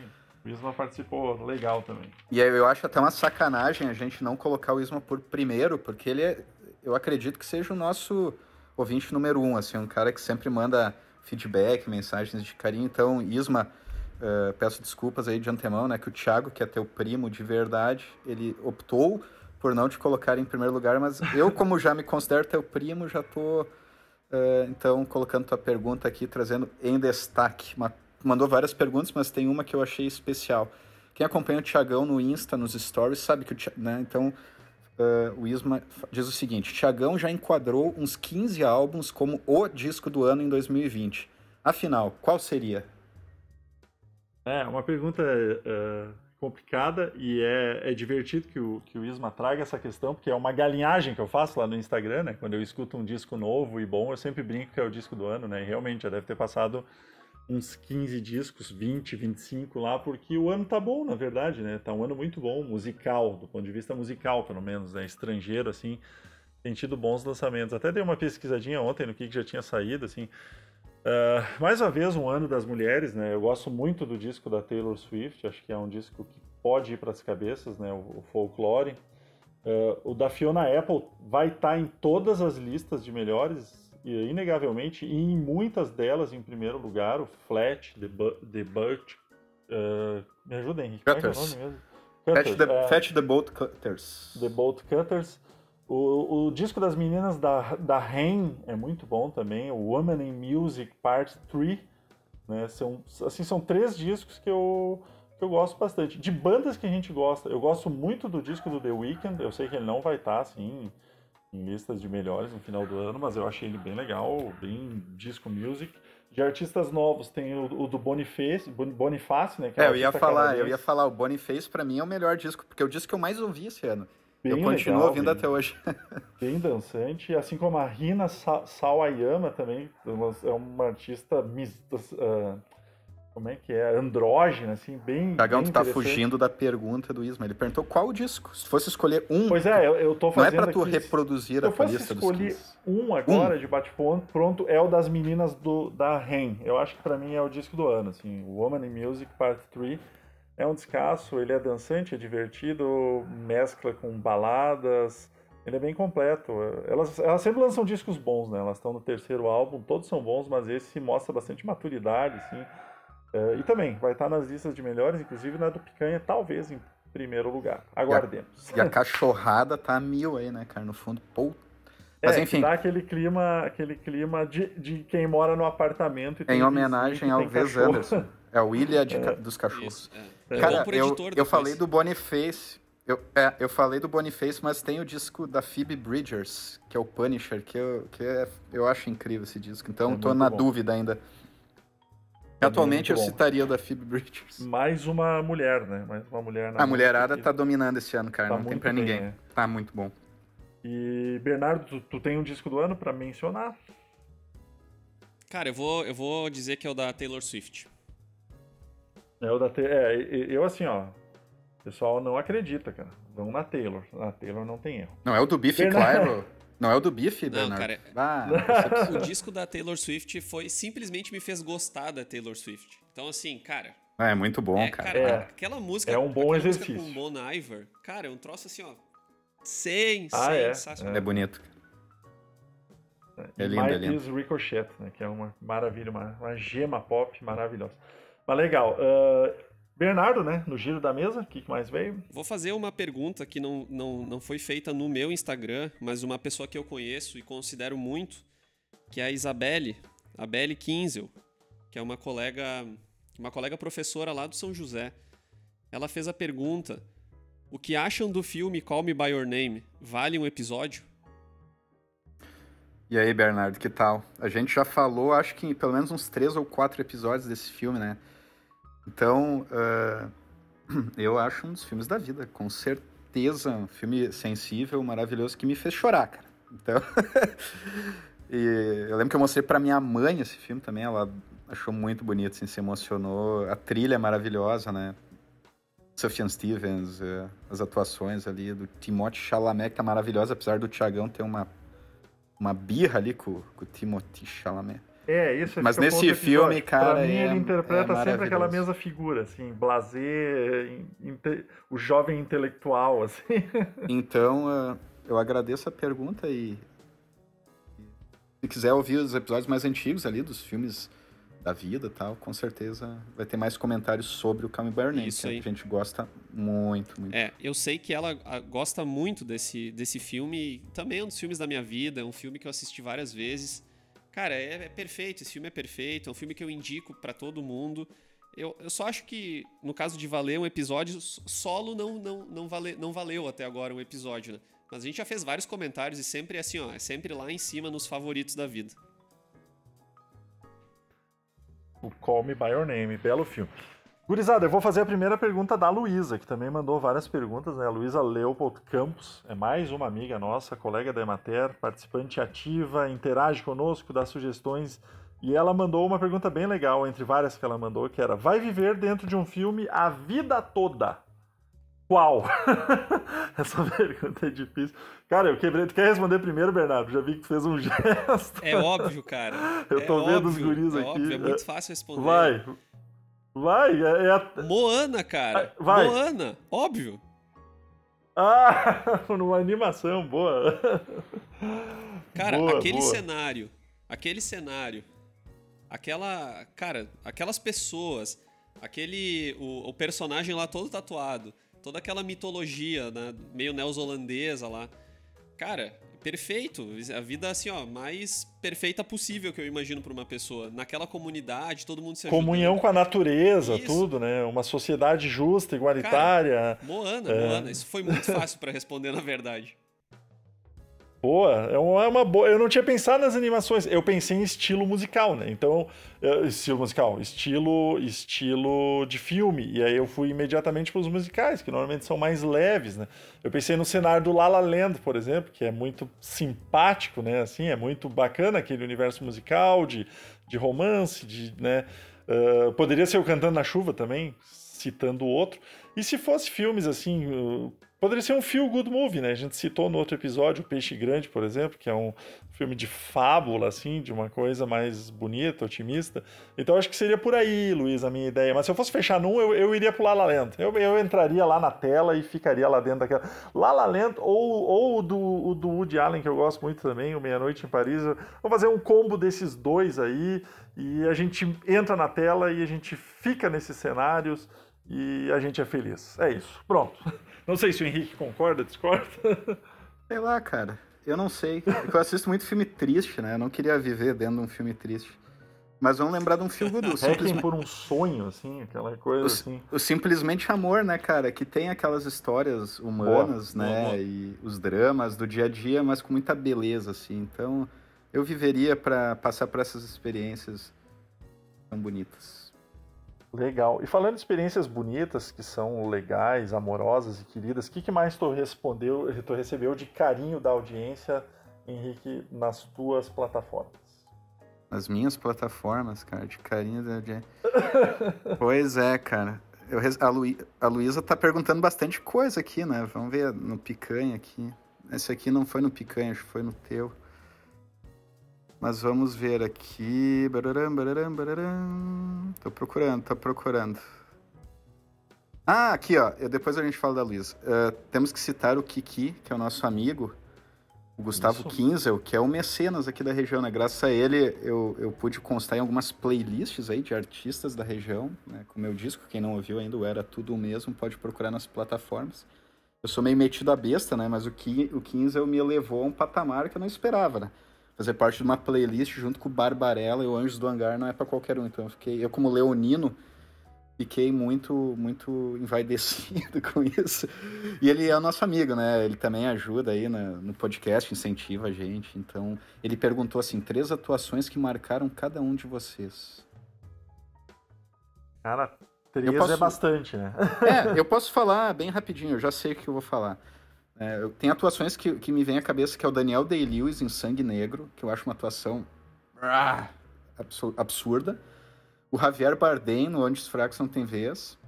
O Isma participou legal também. E eu acho até uma sacanagem a gente não colocar o Isma por primeiro, porque ele é, eu acredito que seja o nosso ouvinte número um, assim, um cara que sempre manda feedback, mensagens de carinho. Então, Isma, uh, peço desculpas aí de antemão, né, que o Thiago, que é teu primo de verdade, ele optou por não te colocar em primeiro lugar, mas eu, como já me considero teu primo, já tô, uh, então, colocando tua pergunta aqui, trazendo em destaque. Uma, mandou várias perguntas, mas tem uma que eu achei especial. Quem acompanha o Thiagão no Insta, nos stories, sabe que o né, então uh, o Isma diz o seguinte: Tiagão já enquadrou uns 15 álbuns como o disco do ano em 2020. Afinal, qual seria? É, uma pergunta uh, complicada e é, é divertido que o, que o Isma traga essa questão, porque é uma galinhagem que eu faço lá no Instagram, né? Quando eu escuto um disco novo e bom, eu sempre brinco que é o disco do ano, né? E realmente já deve ter passado uns 15 discos, 20, 25 lá, porque o ano tá bom, na verdade, né? Tá um ano muito bom, musical, do ponto de vista musical, pelo menos, né? Estrangeiro, assim, tem tido bons lançamentos. Até dei uma pesquisadinha ontem no que, que já tinha saído, assim. Uh, mais uma vez, um ano das mulheres, né? Eu gosto muito do disco da Taylor Swift, acho que é um disco que pode ir para as cabeças, né? O, o Folklore. Uh, o da Fiona Apple vai estar tá em todas as listas de melhores inegavelmente, e em muitas delas, em primeiro lugar, o Flat, The, Bu the Burt. Uh, me ajuda, Henrique. Cutters. Qual é, é o nome mesmo? Cutters. Fetch the, é, Fetch the Boat Cutters. The Boat Cutters. O, o disco das meninas da, da Rain é muito bom também, o Woman in Music Part 3. Né? São, assim, são três discos que eu, que eu gosto bastante. De bandas que a gente gosta, eu gosto muito do disco do The Weeknd, eu sei que ele não vai estar assim em listas de melhores no final do ano, mas eu achei ele bem legal, bem disco music. De artistas novos tem o, o do Boniface, Boniface, né? é, eu ia falar, eu ia falar, o Boniface para mim é o melhor disco, porque é o disco que eu mais ouvi esse ano. Bem eu continuo legal, ouvindo bem, até hoje. bem dançante, assim como a Rina Sawayama também, é uma artista uh, como é que é, andrógena, assim, bem. Cagão, tu tá fugindo da pergunta do Isma. Ele perguntou qual disco. Se fosse escolher um. Pois é, eu, eu tô fazendo. Não é pra tu aqui, reproduzir a tua lista dos Se escolher um agora um. de bate-ponto, pronto, é o das meninas do, da REM. Eu acho que pra mim é o disco do ano, assim. Woman in Music Part 3. É um descasso, ele é dançante, é divertido, mescla com baladas. Ele é bem completo. Elas, elas sempre lançam discos bons, né? Elas estão no terceiro álbum, todos são bons, mas esse mostra bastante maturidade, assim Uh, e também vai estar nas listas de melhores, inclusive na do Picanha, talvez em primeiro lugar. Aguardemos. E a, e a cachorrada tá mil aí, né, cara? No fundo, pô. Mas é, enfim. Dá aquele clima, aquele clima de, de quem mora no apartamento. em homenagem ao Wes Anderson. É o Ilha de, é. dos Cachorros. Isso, é. Cara, eu, eu falei do Boniface. Eu, é, eu falei do Boniface, mas tem o disco da Phoebe Bridgers, que é o Punisher, que eu, que é, eu acho incrível esse disco. Então, é tô na bom. dúvida ainda. Atualmente eu citaria o da Phoebe Bridgers. Mais uma mulher, né? Mais uma mulher na A mulherada tá dominando esse ano, cara. Tá não tem pra bem, ninguém. Né? Tá muito bom. E, Bernardo, tu, tu tem um disco do ano para mencionar? Cara, eu vou, eu vou dizer que é o da Taylor Swift. É o da Taylor. É, eu assim, ó. O pessoal não acredita, cara. Vão na Taylor. Na Taylor não tem erro. Não é o do Biff Clyro? Não é o do Biff, Não, Bernardo? cara. Ah, o disco da Taylor Swift foi simplesmente me fez gostar da Taylor Swift. Então, assim, cara. é muito bom, é, cara. cara é, aquela música. É um bom exercício. com Bon Iver, cara, é um troço assim, ó. Sem, ah, é? sensacional. É, é bonito. É, é lindo, é lindo. Ricochet, né? Que é uma maravilha, uma, uma gema pop maravilhosa. Mas legal. Uh, Bernardo, né? No giro da mesa, o que mais veio? Vou fazer uma pergunta que não, não, não foi feita no meu Instagram, mas uma pessoa que eu conheço e considero muito, que é a Isabelle, a Belle Kinzel, que é uma colega, uma colega professora lá do São José. Ela fez a pergunta: o que acham do filme Call Me By Your Name? Vale um episódio? E aí, Bernardo, que tal? A gente já falou, acho que em pelo menos uns três ou quatro episódios desse filme, né? Então, uh, eu acho um dos filmes da vida, com certeza. Um filme sensível, maravilhoso, que me fez chorar, cara. Então. e eu lembro que eu mostrei para minha mãe esse filme também, ela achou muito bonito, assim, se emocionou. A trilha é maravilhosa, né? Sufjan Stevens, uh, as atuações ali do Timothée Chalamet, que tá maravilhosa, apesar do Tiagão ter uma, uma birra ali com, com o Timothée Chalamet. É, isso Mas nesse filme, cara. Pra mim, é, ele interpreta é sempre aquela mesma figura, assim, blazer, o jovem intelectual, assim. Então, uh, eu agradeço a pergunta e. Se quiser ouvir os episódios mais antigos ali dos filmes da vida tal, com certeza vai ter mais comentários sobre o Calm Burning, que a gente gosta muito, muito. É, eu sei que ela gosta muito desse, desse filme, também é um dos filmes da minha vida, é um filme que eu assisti várias vezes. Cara, é, é perfeito, esse filme é perfeito, é um filme que eu indico para todo mundo. Eu, eu só acho que, no caso de valer um episódio, solo não, não, não, vale, não valeu até agora um episódio, né? Mas a gente já fez vários comentários e sempre é assim, ó, é sempre lá em cima nos favoritos da vida. O Call Me By Your Name, belo filme. Gurizada, eu vou fazer a primeira pergunta da Luísa, que também mandou várias perguntas, né? A Luísa Leopold Campos é mais uma amiga nossa, colega da Emater, participante ativa, interage conosco, dá sugestões. E ela mandou uma pergunta bem legal, entre várias que ela mandou, que era: Vai viver dentro de um filme a vida toda? Qual? Essa pergunta é difícil. Cara, eu quebrei. Tu quer responder primeiro, Bernardo? Já vi que tu fez um gesto. É óbvio, cara. Eu tô é vendo óbvio, os guris é aqui. Óbvio, é muito fácil responder. Vai. Vai. É, é... Moana, cara. Vai. Moana, óbvio. Ah, numa animação boa. Cara, boa, aquele boa. cenário, aquele cenário, aquela, cara, aquelas pessoas, aquele o, o personagem lá todo tatuado, toda aquela mitologia, né, meio neozelandesa lá. Cara, perfeito. A vida assim, ó, mais perfeita possível que eu imagino para uma pessoa. Naquela comunidade, todo mundo se ajudando. Comunhão com a natureza, Isso. tudo, né? Uma sociedade justa, igualitária. Moana, É. Moana. Isso foi muito fácil para responder, na verdade. Boa, é uma, é uma boa. Eu não tinha pensado nas animações. Eu pensei em estilo musical, né? Então, eh, estilo musical, estilo, estilo de filme. E aí eu fui imediatamente para os musicais, que normalmente são mais leves, né? Eu pensei no cenário do La La Land, por exemplo, que é muito simpático, né? Assim, é muito bacana aquele universo musical de, de romance, de, né? Ah, poderia ser o Cantando na Chuva também, citando o outro. E se fosse filmes assim, uh, poderia ser um feel good movie, né? A gente citou no outro episódio o Peixe Grande, por exemplo, que é um filme de fábula, assim, de uma coisa mais bonita, otimista. Então acho que seria por aí, Luiz, a minha ideia. Mas se eu fosse fechar num, eu, eu iria pro La La Land. Eu, eu entraria lá na tela e ficaria lá dentro daquela. La La Land ou, ou o, do, o do Woody Allen, que eu gosto muito também, o Meia Noite em Paris. Vou fazer um combo desses dois aí e a gente entra na tela e a gente fica nesses cenários e a gente é feliz. É isso. Pronto. Não sei se o Henrique concorda, discorda. Sei lá, cara. Eu não sei. É que eu assisto muito filme triste, né? Eu não queria viver dentro de um filme triste. Mas vamos lembrar de um filme do Simplesmente, por um sonho, assim, aquela coisa o, assim. o Simplesmente Amor, né, cara? Que tem aquelas histórias humanas, Boa, né? boa. E os dramas do dia a dia, mas com muita beleza, assim. Então, eu viveria pra passar por essas experiências tão bonitas. Legal. E falando de experiências bonitas, que são legais, amorosas e queridas, o que, que mais tu respondeu, tu recebeu de carinho da audiência, Henrique, nas tuas plataformas? Nas minhas plataformas, cara, de carinho da audiência. pois é, cara. Eu, a, Luí- a Luísa tá perguntando bastante coisa aqui, né? Vamos ver no picanha aqui. Esse aqui não foi no picanha, acho que foi no teu. Mas vamos ver aqui. Bararam, bararam, bararam. Tô procurando, tô procurando. Ah, aqui, ó. Eu- Depois a gente fala da Luísa. Ah, temos que citar o Kiki, que é o nosso amigo, o Gustavo Isso. Kinzel, que é o mecenas aqui da região, né? Graças a ele, eu, eu pude constar em algumas playlists aí de artistas da região, né? Com meu disco, quem não ouviu ainda, Era Tudo o Mesmo, pode procurar nas plataformas. Eu sou meio metido a besta, né? Mas o, Ki, o Kinzel me levou a um patamar que eu não esperava, né? Fazer parte de uma playlist junto com o Barbarella e o Anjos do Hangar não é pra qualquer um. Então eu fiquei, eu como leonino, fiquei muito, muito envaidecido com isso. E ele é o nosso amigo, né? Ele também ajuda aí na- no podcast, incentiva a gente. Então, ele perguntou assim: três atuações que marcaram cada um de vocês. Cara, três posso- é bastante, né? É, eu posso falar bem rapidinho, eu já sei o que eu vou falar. É, atuações que, que me vem à cabeça, que é o Daniel Day-Lewis em Sangue Negro, que eu acho uma atuação ah, absu- absurda. O Javier Bardem no Onde os Fracos Não Tem Vez.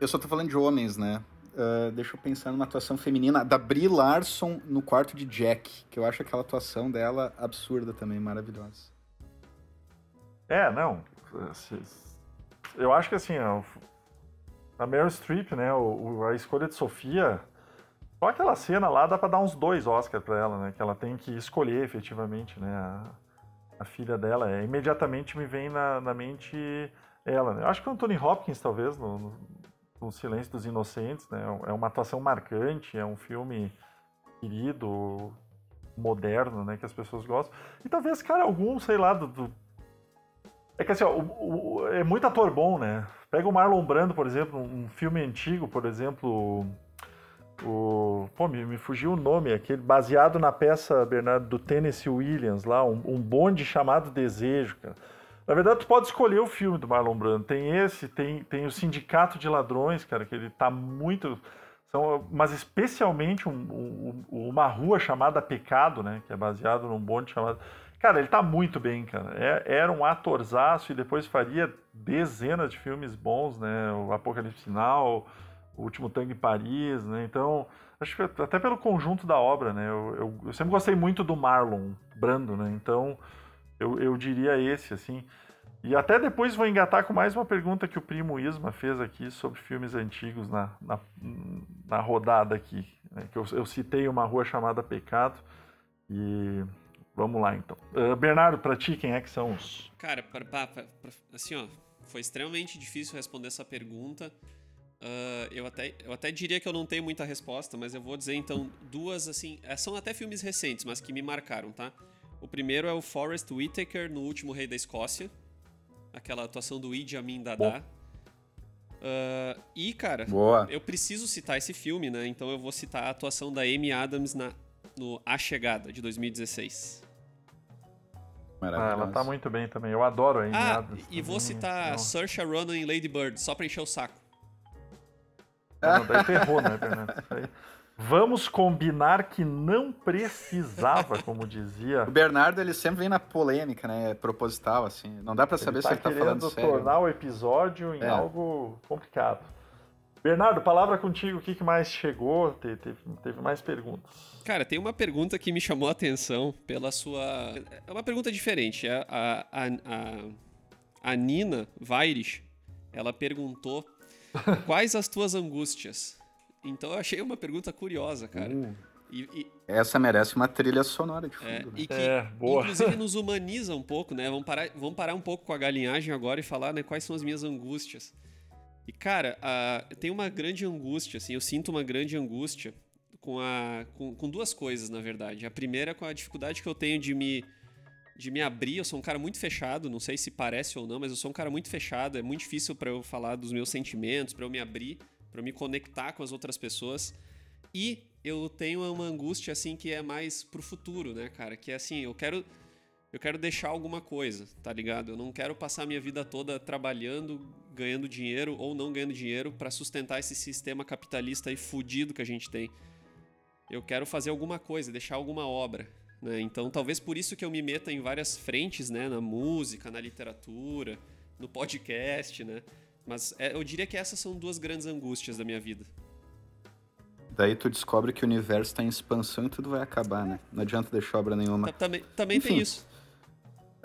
Eu só tô falando de homens, né? uh, deixa eu pensar numa atuação feminina da Brie Larson no quarto de Jack, que eu acho aquela atuação dela absurda também, maravilhosa. É, não. Eu acho que assim, a Meryl Streep, né, a escolha de Sofia, só aquela cena lá dá pra dar uns dois Oscars pra ela, né, que ela tem que escolher efetivamente, né, a, a filha dela. É, imediatamente me vem na, na mente ela, né. Acho que o Anthony Hopkins, talvez, no, no o Silêncio dos Inocentes, né? É uma atuação marcante, é um filme querido, moderno, né? Que as pessoas gostam. E talvez, cara, algum, sei lá, do... É que assim, ó, o, o, é muito ator bom, né? Pega o Marlon Brando, por exemplo, um filme antigo, por exemplo, o... Pô, me, me fugiu o nome, aquele baseado na peça, Bernardo, do Tennessee Williams, lá, um, um bonde chamado Desejo, cara. Na verdade, tu pode escolher o filme do Marlon Brando. Tem esse, tem, tem o Sindicato de Ladrões, cara, que ele tá muito. São, mas especialmente um, um, uma rua chamada Pecado, né? Que é baseado num bonde chamado. Cara, ele tá muito bem, cara. É, era um atorzaço e depois faria dezenas de filmes bons, né? O Apocalipse Final, O Último Tango em Paris, né? Então, acho que até pelo conjunto da obra, né? Eu, eu, eu sempre gostei muito do Marlon Brando, né? Então, eu, eu diria esse, assim. E até depois vou engatar com mais uma pergunta que o primo Isma fez aqui sobre filmes antigos na, na, na rodada aqui. Né? Que eu, eu, citei uma rua chamada Pecado. E vamos lá então. Uh, Bernardo, pra ti, quem é que são os. Cara, pra, pra, pra, assim, ó, foi extremamente difícil responder essa pergunta. Uh, eu, até, eu até diria que eu não tenho muita resposta, mas eu vou dizer então duas, assim. É, são até filmes recentes, mas que me marcaram, tá? O primeiro é o Forrest Whitaker no Último Rei da Escócia. Aquela atuação do Idi Amin Dada. Uh, e, cara, Boa. eu preciso citar esse filme, né? Então eu vou citar a atuação da Amy Adams na, no A Chegada, de 2016. Ah, ela tá muito bem também. Eu adoro a Amy ah, Adams. E vou citar Saoirse Ronan em Lady Bird, só pra encher o saco. Não, daí ferrou, né, Fernando? Vamos combinar que não precisava, como dizia. O Bernardo ele sempre vem na polêmica, né? É proposital, assim. Não dá para saber tá se ele tá falando sério. tornar o episódio em é. algo complicado. Bernardo, palavra contigo. O que, que mais chegou? Teve, teve, teve, mais perguntas. Cara, tem uma pergunta que me chamou a atenção pela sua. É uma pergunta diferente. A, a, a, a Nina Vaires, ela perguntou quais as tuas angústias. Então eu achei uma pergunta curiosa, cara. Uh, e, e... Essa merece uma trilha sonora de fundo. É, né? e que, é, boa. inclusive, nos humaniza um pouco, né? Vamos parar, vamos parar um pouco com a galinhagem agora e falar né, quais são as minhas angústias. E, cara, uh, tem uma grande angústia, assim, eu sinto uma grande angústia com, a, com, com duas coisas, na verdade. A primeira é com a dificuldade que eu tenho de me de me abrir. Eu sou um cara muito fechado, não sei se parece ou não, mas eu sou um cara muito fechado. É muito difícil para eu falar dos meus sentimentos, para eu me abrir para me conectar com as outras pessoas. E eu tenho uma angústia assim que é mais pro futuro, né, cara? Que é assim, eu quero eu quero deixar alguma coisa, tá ligado? Eu não quero passar minha vida toda trabalhando, ganhando dinheiro ou não ganhando dinheiro para sustentar esse sistema capitalista e fudido que a gente tem. Eu quero fazer alguma coisa, deixar alguma obra, né? Então, talvez por isso que eu me meta em várias frentes, né, na música, na literatura, no podcast, né? Mas é, eu diria que essas são duas grandes angústias da minha vida. Daí tu descobre que o universo está em expansão e tudo vai acabar, né? Não adianta deixar obra nenhuma. Também, também tem isso.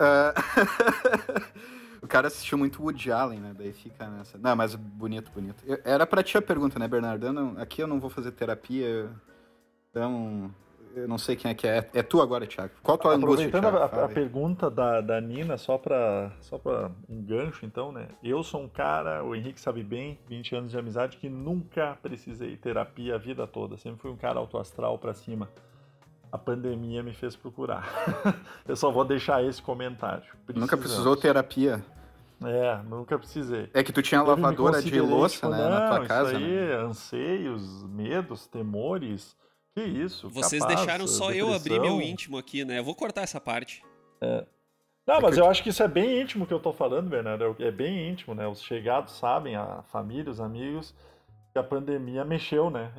Uh... o cara assistiu muito Woody Allen, né? Daí fica nessa. Não, mas bonito, bonito. Era pra ti a pergunta, né, Bernardo? Eu não... Aqui eu não vou fazer terapia. Então, eu não sei quem é que é. É tu agora, Thiago. Qual a tua Aproveitando angústia, Thiago? a, a pergunta da, da Nina, só para só pra um gancho, então, né? Eu sou um cara, o Henrique sabe bem, 20 anos de amizade, que nunca precisei terapia a vida toda. Sempre fui um cara autoastral para cima. A pandemia me fez procurar. eu só vou deixar esse comentário. Precisamos. Nunca precisou terapia? É, nunca precisei. É que tu tinha lavadora de louça, tipo, né, não, na tua casa. Isso aí, né? anseios, medos, temores que isso? Vocês capaz, deixaram só depressão. eu abrir meu íntimo aqui, né? Eu vou cortar essa parte. É. Não, mas eu acho que isso é bem íntimo que eu tô falando, Bernardo. É bem íntimo, né? Os chegados sabem, a família, os amigos, a pandemia mexeu, né?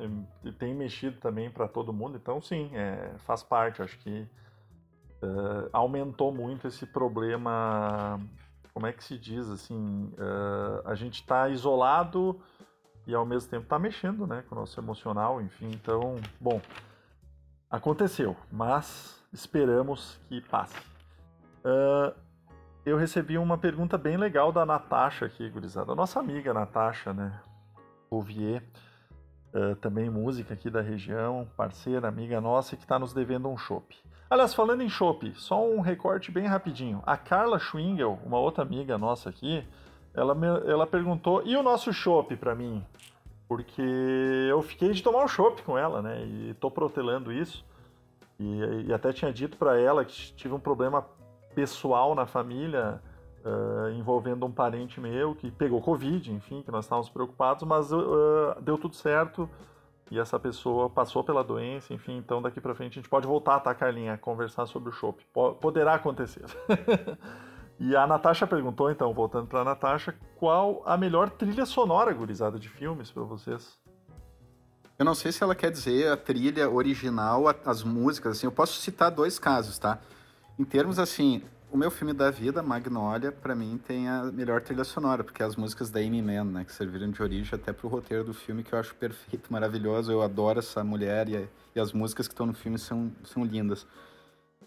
E tem mexido também para todo mundo. Então, sim, é, faz parte. Acho que uh, aumentou muito esse problema. Como é que se diz assim? Uh, a gente está isolado e ao mesmo tempo está mexendo né, com o nosso emocional, enfim. Então, bom, aconteceu, mas esperamos que passe. Uh, eu recebi uma pergunta bem legal da Natasha aqui, gurizada. Nossa amiga Natasha, né? Bouvier, uh, também música aqui da região, parceira, amiga nossa, que está nos devendo um chopp. Aliás, falando em chopp, só um recorte bem rapidinho. A Carla Schwingel, uma outra amiga nossa aqui, ela, me, ela perguntou, e o nosso chopp para mim? Porque eu fiquei de tomar um chopp com ela, né? E tô protelando isso. E, e até tinha dito para ela que tive um problema pessoal na família uh, envolvendo um parente meu que pegou Covid, enfim, que nós estávamos preocupados, mas uh, deu tudo certo e essa pessoa passou pela doença, enfim, então daqui para frente a gente pode voltar, tá, Carlinha, conversar sobre o chopp. Poderá acontecer. e a Natasha perguntou, então, voltando para a Natasha, qual a melhor trilha sonora, gurizada, de filmes para vocês? Eu não sei se ela quer dizer a trilha original, as músicas, assim, eu posso citar dois casos, tá? Em termos assim, o meu filme da vida, Magnolia, para mim tem a melhor trilha sonora, porque é as músicas da Amy Mann, né, que serviram de origem até pro roteiro do filme, que eu acho perfeito, maravilhoso. Eu adoro essa mulher e, e as músicas que estão no filme são, são lindas.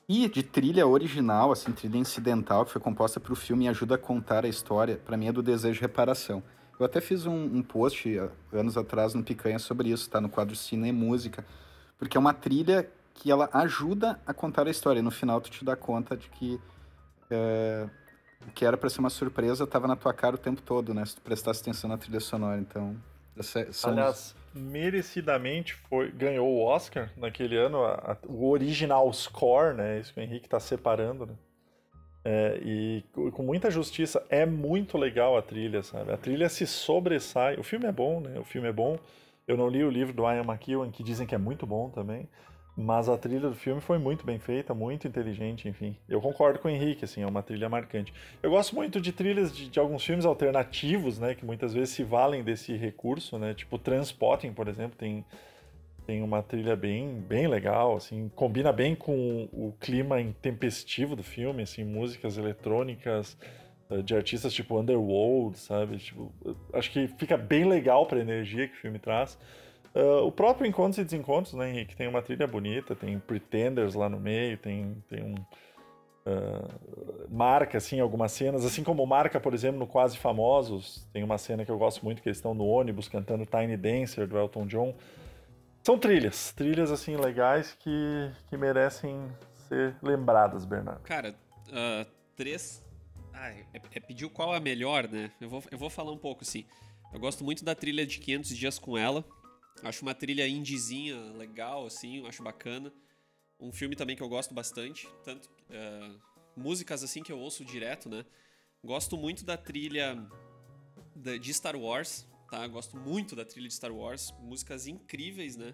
E de trilha original, assim, trilha incidental, que foi composta para o filme e ajuda a contar a história, para mim é do Desejo de Reparação. Eu até fiz um, um post anos atrás no Picanha sobre isso, tá? No quadro Cine e Música, porque é uma trilha que ela ajuda a contar a história. E no final tu te dá conta de que é, o que era para ser uma surpresa estava na tua cara o tempo todo, né? Se tu prestasse atenção na trilha sonora. Então, são Aliás, merecidamente foi, ganhou o Oscar naquele ano, a, a, o original score, né? Isso que o Henrique está separando, né? É, e com muita justiça, é muito legal a trilha, sabe? A trilha se sobressai. O filme é bom, né? O filme é bom. Eu não li o livro do Ian McEwan, que dizem que é muito bom também. Mas a trilha do filme foi muito bem feita, muito inteligente, enfim. Eu concordo com o Henrique, assim, é uma trilha marcante. Eu gosto muito de trilhas de, de alguns filmes alternativos, né, que muitas vezes se valem desse recurso, né, tipo Transpotting, por exemplo, tem, tem uma trilha bem, bem legal, assim, combina bem com o clima intempestivo do filme, assim, músicas eletrônicas eh, de artistas tipo Underworld, sabe? Tipo, acho que fica bem legal para a energia que o filme traz. Uh, o próprio Encontros e Desencontros, né, Henrique? Tem uma trilha bonita, tem Pretenders lá no meio, tem, tem um. Uh, marca, assim, algumas cenas, assim como marca, por exemplo, no Quase Famosos, tem uma cena que eu gosto muito, que eles estão no ônibus cantando Tiny Dancer, do Elton John. São trilhas, trilhas, assim, legais que, que merecem ser lembradas, Bernardo. Cara, uh, três... Ah, é, é pedir qual a melhor, né? Eu vou, eu vou falar um pouco, assim. Eu gosto muito da trilha de 500 Dias com Ela, Acho uma trilha indizinha legal, assim, acho bacana. Um filme também que eu gosto bastante, tanto uh, músicas assim que eu ouço direto, né? Gosto muito da trilha de Star Wars, tá? Gosto muito da trilha de Star Wars, músicas incríveis, né?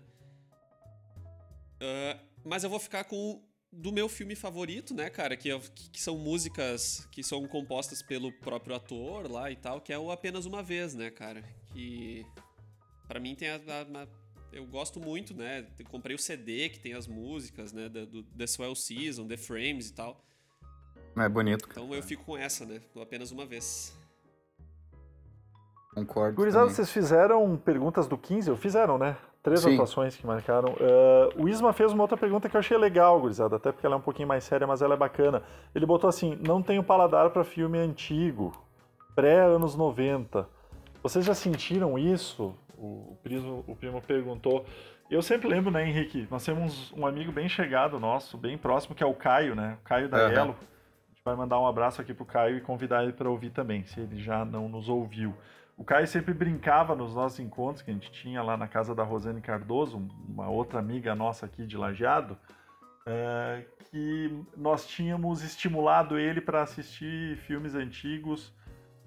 Uh, mas eu vou ficar com do meu filme favorito, né, cara? Que, que, são músicas que são compostas pelo próprio ator lá e tal, que é o Apenas Uma Vez, né, cara? Que para mim tem a, a, a, eu gosto muito, né? Comprei o CD que tem as músicas, né? Do, The Swell Season, The Frames e tal. É bonito. Cara. Então eu fico com essa, né? Apenas uma vez. Concordo. Gurizada, vocês fizeram perguntas do 15? Fizeram, né? Três Sim. atuações que marcaram. Uh, o Isma fez uma outra pergunta que eu achei legal, gurizada, até porque ela é um pouquinho mais séria, mas ela é bacana. Ele botou assim: não tenho paladar para filme antigo, pré-anos 90. Vocês já sentiram isso? O, Primo, o Primo perguntou. Eu sempre lembro, né, Henrique? Nós temos um amigo bem chegado nosso, bem próximo, que é o Caio, né? O Caio da uhum. Elo. A gente vai mandar um abraço aqui pro Caio e convidar ele para ouvir também, se ele já não nos ouviu. O Caio sempre brincava nos nossos encontros que a gente tinha lá na casa da Rosane Cardoso, uma outra amiga nossa aqui de Lajeado, é, que nós tínhamos estimulado ele para assistir filmes antigos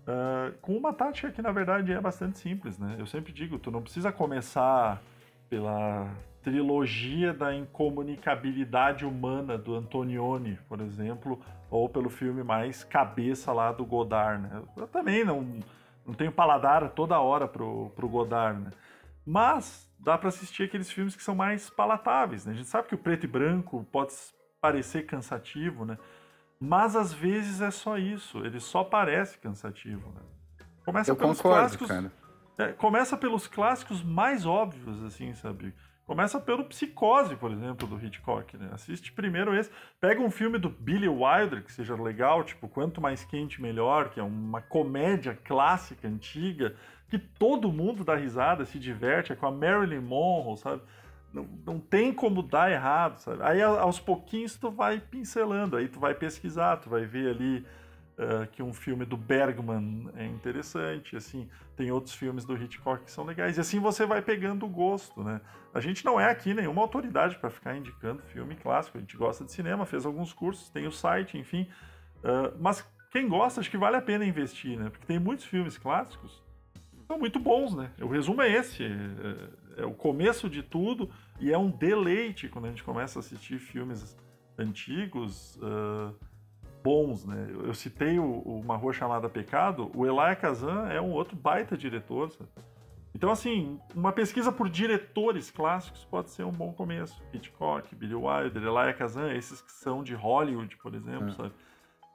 Uh, com uma tática que na verdade é bastante simples, né? Eu sempre digo, tu não precisa começar pela trilogia da incomunicabilidade humana do Antonioni, por exemplo, ou pelo filme mais cabeça lá do Godard, né? Eu também não, não tenho paladar toda hora pro, pro Godard, né? Mas dá para assistir aqueles filmes que são mais palatáveis, né? A gente sabe que o preto e branco pode parecer cansativo, né? Mas às vezes é só isso, ele só parece cansativo. Né? Começa Eu pelos concordo, clássicos. Cara. É, começa pelos clássicos mais óbvios, assim, sabe? Começa pelo Psicose, por exemplo, do Hitchcock, né? Assiste primeiro esse. Pega um filme do Billy Wilder, que seja legal, tipo Quanto Mais Quente Melhor, que é uma comédia clássica, antiga, que todo mundo dá risada, se diverte, é com a Marilyn Monroe, sabe? Não, não tem como dar errado, sabe? Aí aos pouquinhos tu vai pincelando, aí tu vai pesquisar, tu vai ver ali uh, que um filme do Bergman é interessante, assim, tem outros filmes do Hitchcock que são legais, e assim você vai pegando o gosto, né? A gente não é aqui nenhuma autoridade para ficar indicando filme clássico, a gente gosta de cinema, fez alguns cursos, tem o site, enfim, uh, mas quem gosta, acho que vale a pena investir, né? Porque tem muitos filmes clássicos que são muito bons, né? O resumo é esse, é, é o começo de tudo e é um deleite quando a gente começa a assistir filmes antigos, uh, bons, né? Eu citei o, o Uma Rua Chamada Pecado, o Elia Kazan é um outro baita diretor, sabe? Então, assim, uma pesquisa por diretores clássicos pode ser um bom começo. Hitchcock, Billy Wilder, Elia Kazan, esses que são de Hollywood, por exemplo, é. sabe?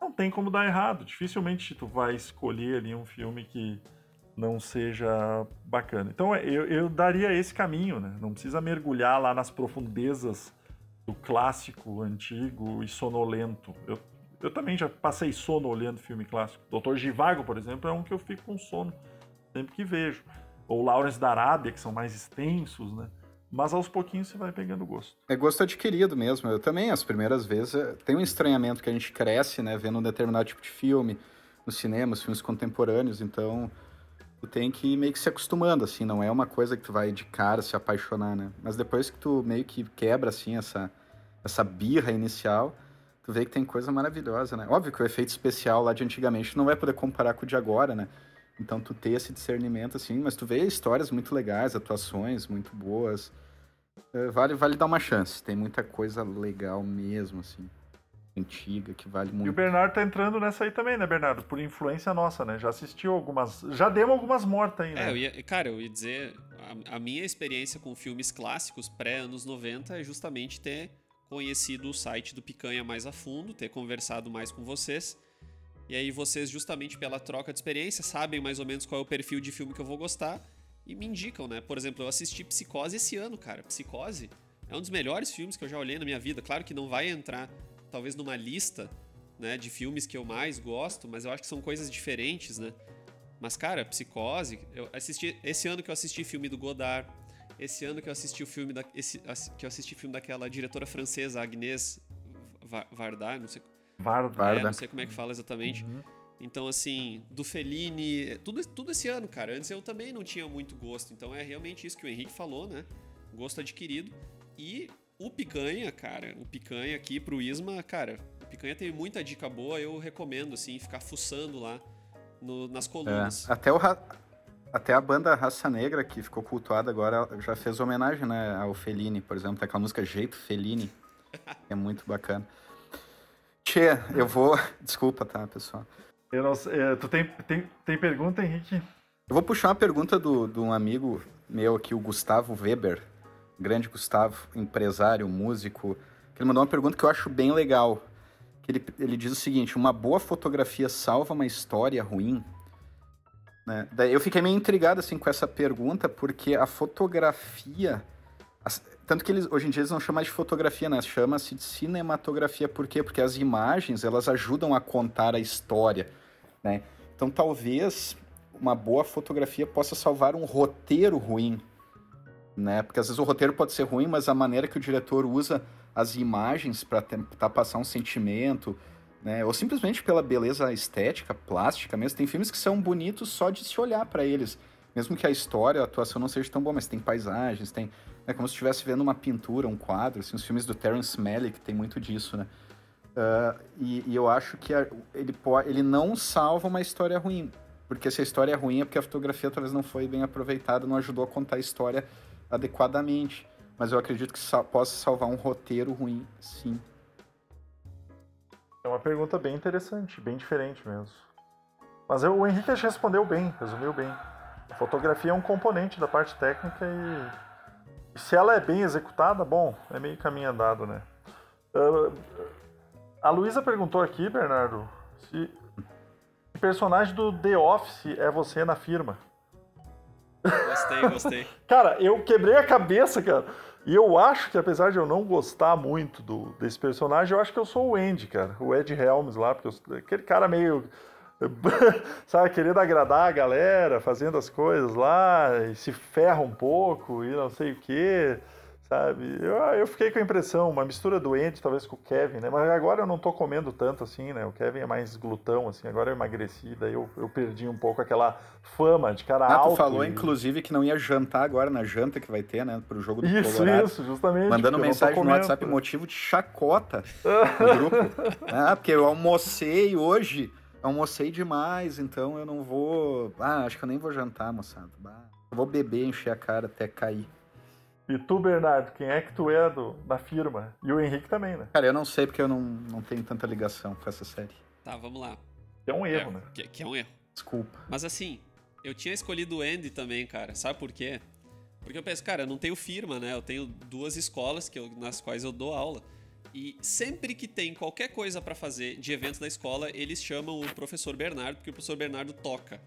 Não tem como dar errado. Dificilmente tu vai escolher ali um filme que não seja bacana. Então, eu, eu daria esse caminho, né? Não precisa mergulhar lá nas profundezas do clássico, antigo e sonolento. Eu eu também já passei sono olhando filme clássico. Doutor Givago, por exemplo, é um que eu fico com sono sempre que vejo. Ou Lawrence da Arábia, que são mais extensos, né? Mas aos pouquinhos você vai pegando gosto. É gosto adquirido mesmo. Eu também, as primeiras vezes, é, tem um estranhamento que a gente cresce, né? Vendo um determinado tipo de filme no cinema, os filmes contemporâneos. Então, tu tem que ir meio que se acostumando, assim. Não é uma coisa que tu vai de cara se apaixonar, né? Mas depois que tu meio que quebra, assim, essa, essa birra inicial tu vê que tem coisa maravilhosa, né? Óbvio que o efeito especial lá de antigamente não vai poder comparar com o de agora, né? Então tu ter esse discernimento assim, mas tu vê histórias muito legais, atuações muito boas. É, vale, vale dar uma chance. Tem muita coisa legal mesmo, assim. Antiga, que vale muito. E o Bernardo tá entrando nessa aí também, né, Bernardo? Por influência nossa, né? Já assistiu algumas. Já deu algumas mortas aí, né? É, eu ia, cara, eu ia dizer. A, a minha experiência com filmes clássicos pré-anos 90 é justamente ter conhecido o site do Picanha mais a fundo, ter conversado mais com vocês. E aí vocês, justamente pela troca de experiência, sabem mais ou menos qual é o perfil de filme que eu vou gostar e me indicam, né? Por exemplo, eu assisti Psicose esse ano, cara. Psicose é um dos melhores filmes que eu já olhei na minha vida. Claro que não vai entrar, talvez, numa lista né, de filmes que eu mais gosto, mas eu acho que são coisas diferentes, né? Mas, cara, Psicose, eu assisti. Esse ano que eu assisti filme do Godard, esse ano que eu assisti o filme da, esse, que eu assisti filme daquela diretora francesa, Agnès Varda, não sei. Varda. É, não sei como é que fala exatamente. Uhum. Então, assim, do Fellini, tudo, tudo esse ano, cara. Antes eu também não tinha muito gosto. Então é realmente isso que o Henrique falou, né? Gosto adquirido. E o Picanha, cara, o Picanha aqui pro Isma, cara, o Picanha tem muita dica boa. Eu recomendo, assim, ficar fuçando lá no, nas colunas. É, até o, até a banda Raça Negra, que ficou cultuada agora, já fez homenagem né, ao Fellini, por exemplo. Tem aquela música Jeito Fellini. é muito bacana. Tchê, eu vou. Desculpa, tá, pessoal? Eu não sei, é, tu tem, tem, tem pergunta, Henrique? Eu vou puxar uma pergunta do, de um amigo meu aqui, o Gustavo Weber. Grande Gustavo, empresário, músico. Que ele mandou uma pergunta que eu acho bem legal. Que ele, ele diz o seguinte: uma boa fotografia salva uma história ruim? Né? Daí eu fiquei meio intrigado assim, com essa pergunta, porque a fotografia. Tanto que eles, hoje em dia eles não chamam de fotografia, né? Chama-se de cinematografia. Por quê? Porque as imagens elas ajudam a contar a história. Né? Então talvez uma boa fotografia possa salvar um roteiro ruim. Né? Porque às vezes o roteiro pode ser ruim, mas a maneira que o diretor usa as imagens para tentar passar um sentimento, né? Ou simplesmente pela beleza estética, plástica mesmo. Tem filmes que são bonitos só de se olhar para eles. Mesmo que a história, a atuação não seja tão boa, mas tem paisagens, tem... É como se estivesse vendo uma pintura, um quadro, assim, os filmes do Terence Malick tem muito disso, né? Uh, e, e, eu acho que a, ele, ele não salva uma história ruim. Porque se a história é ruim é porque a fotografia talvez não foi bem aproveitada, não ajudou a contar a história adequadamente. Mas eu acredito que sal, possa salvar um roteiro ruim, sim. É uma pergunta bem interessante, bem diferente mesmo. Mas eu, o Henrique respondeu bem, resumiu bem. A fotografia é um componente da parte técnica e, e se ela é bem executada, bom, é meio caminho andado, né? Uh, a Luísa perguntou aqui, Bernardo, se o personagem do The Office é você na firma. Gostei, gostei. cara, eu quebrei a cabeça, cara. E eu acho que, apesar de eu não gostar muito do, desse personagem, eu acho que eu sou o Andy, cara. O Ed Helms lá, porque eu, aquele cara meio. Sabe, querendo agradar a galera, fazendo as coisas lá, e se ferra um pouco e não sei o quê sabe? Eu, eu fiquei com a impressão, uma mistura doente, talvez com o Kevin, né? Mas agora eu não tô comendo tanto assim, né? O Kevin é mais glutão, assim, agora eu emagreci, daí eu, eu perdi um pouco aquela fama de cara ah, alto. Tu falou, e... inclusive, que não ia jantar agora na janta que vai ter, né? Pro jogo do isso, Colorado. Isso, justamente. Mandando mensagem no WhatsApp, motivo de chacota no grupo. ah, porque eu almocei hoje, almocei demais, então eu não vou... Ah, acho que eu nem vou jantar, moçada. Eu vou beber, encher a cara até cair. E tu, Bernardo, quem é que tu é do, da firma? E o Henrique também, né? Cara, eu não sei porque eu não, não tenho tanta ligação com essa série. Tá, vamos lá. Que é um erro, é, né? Que, que, é um erro. Desculpa. Mas assim, eu tinha escolhido o Andy também, cara. Sabe por quê? Porque eu penso, cara, eu não tenho firma, né? Eu tenho duas escolas que eu, nas quais eu dou aula. E sempre que tem qualquer coisa para fazer de evento da escola, eles chamam o professor Bernardo, porque o professor Bernardo toca.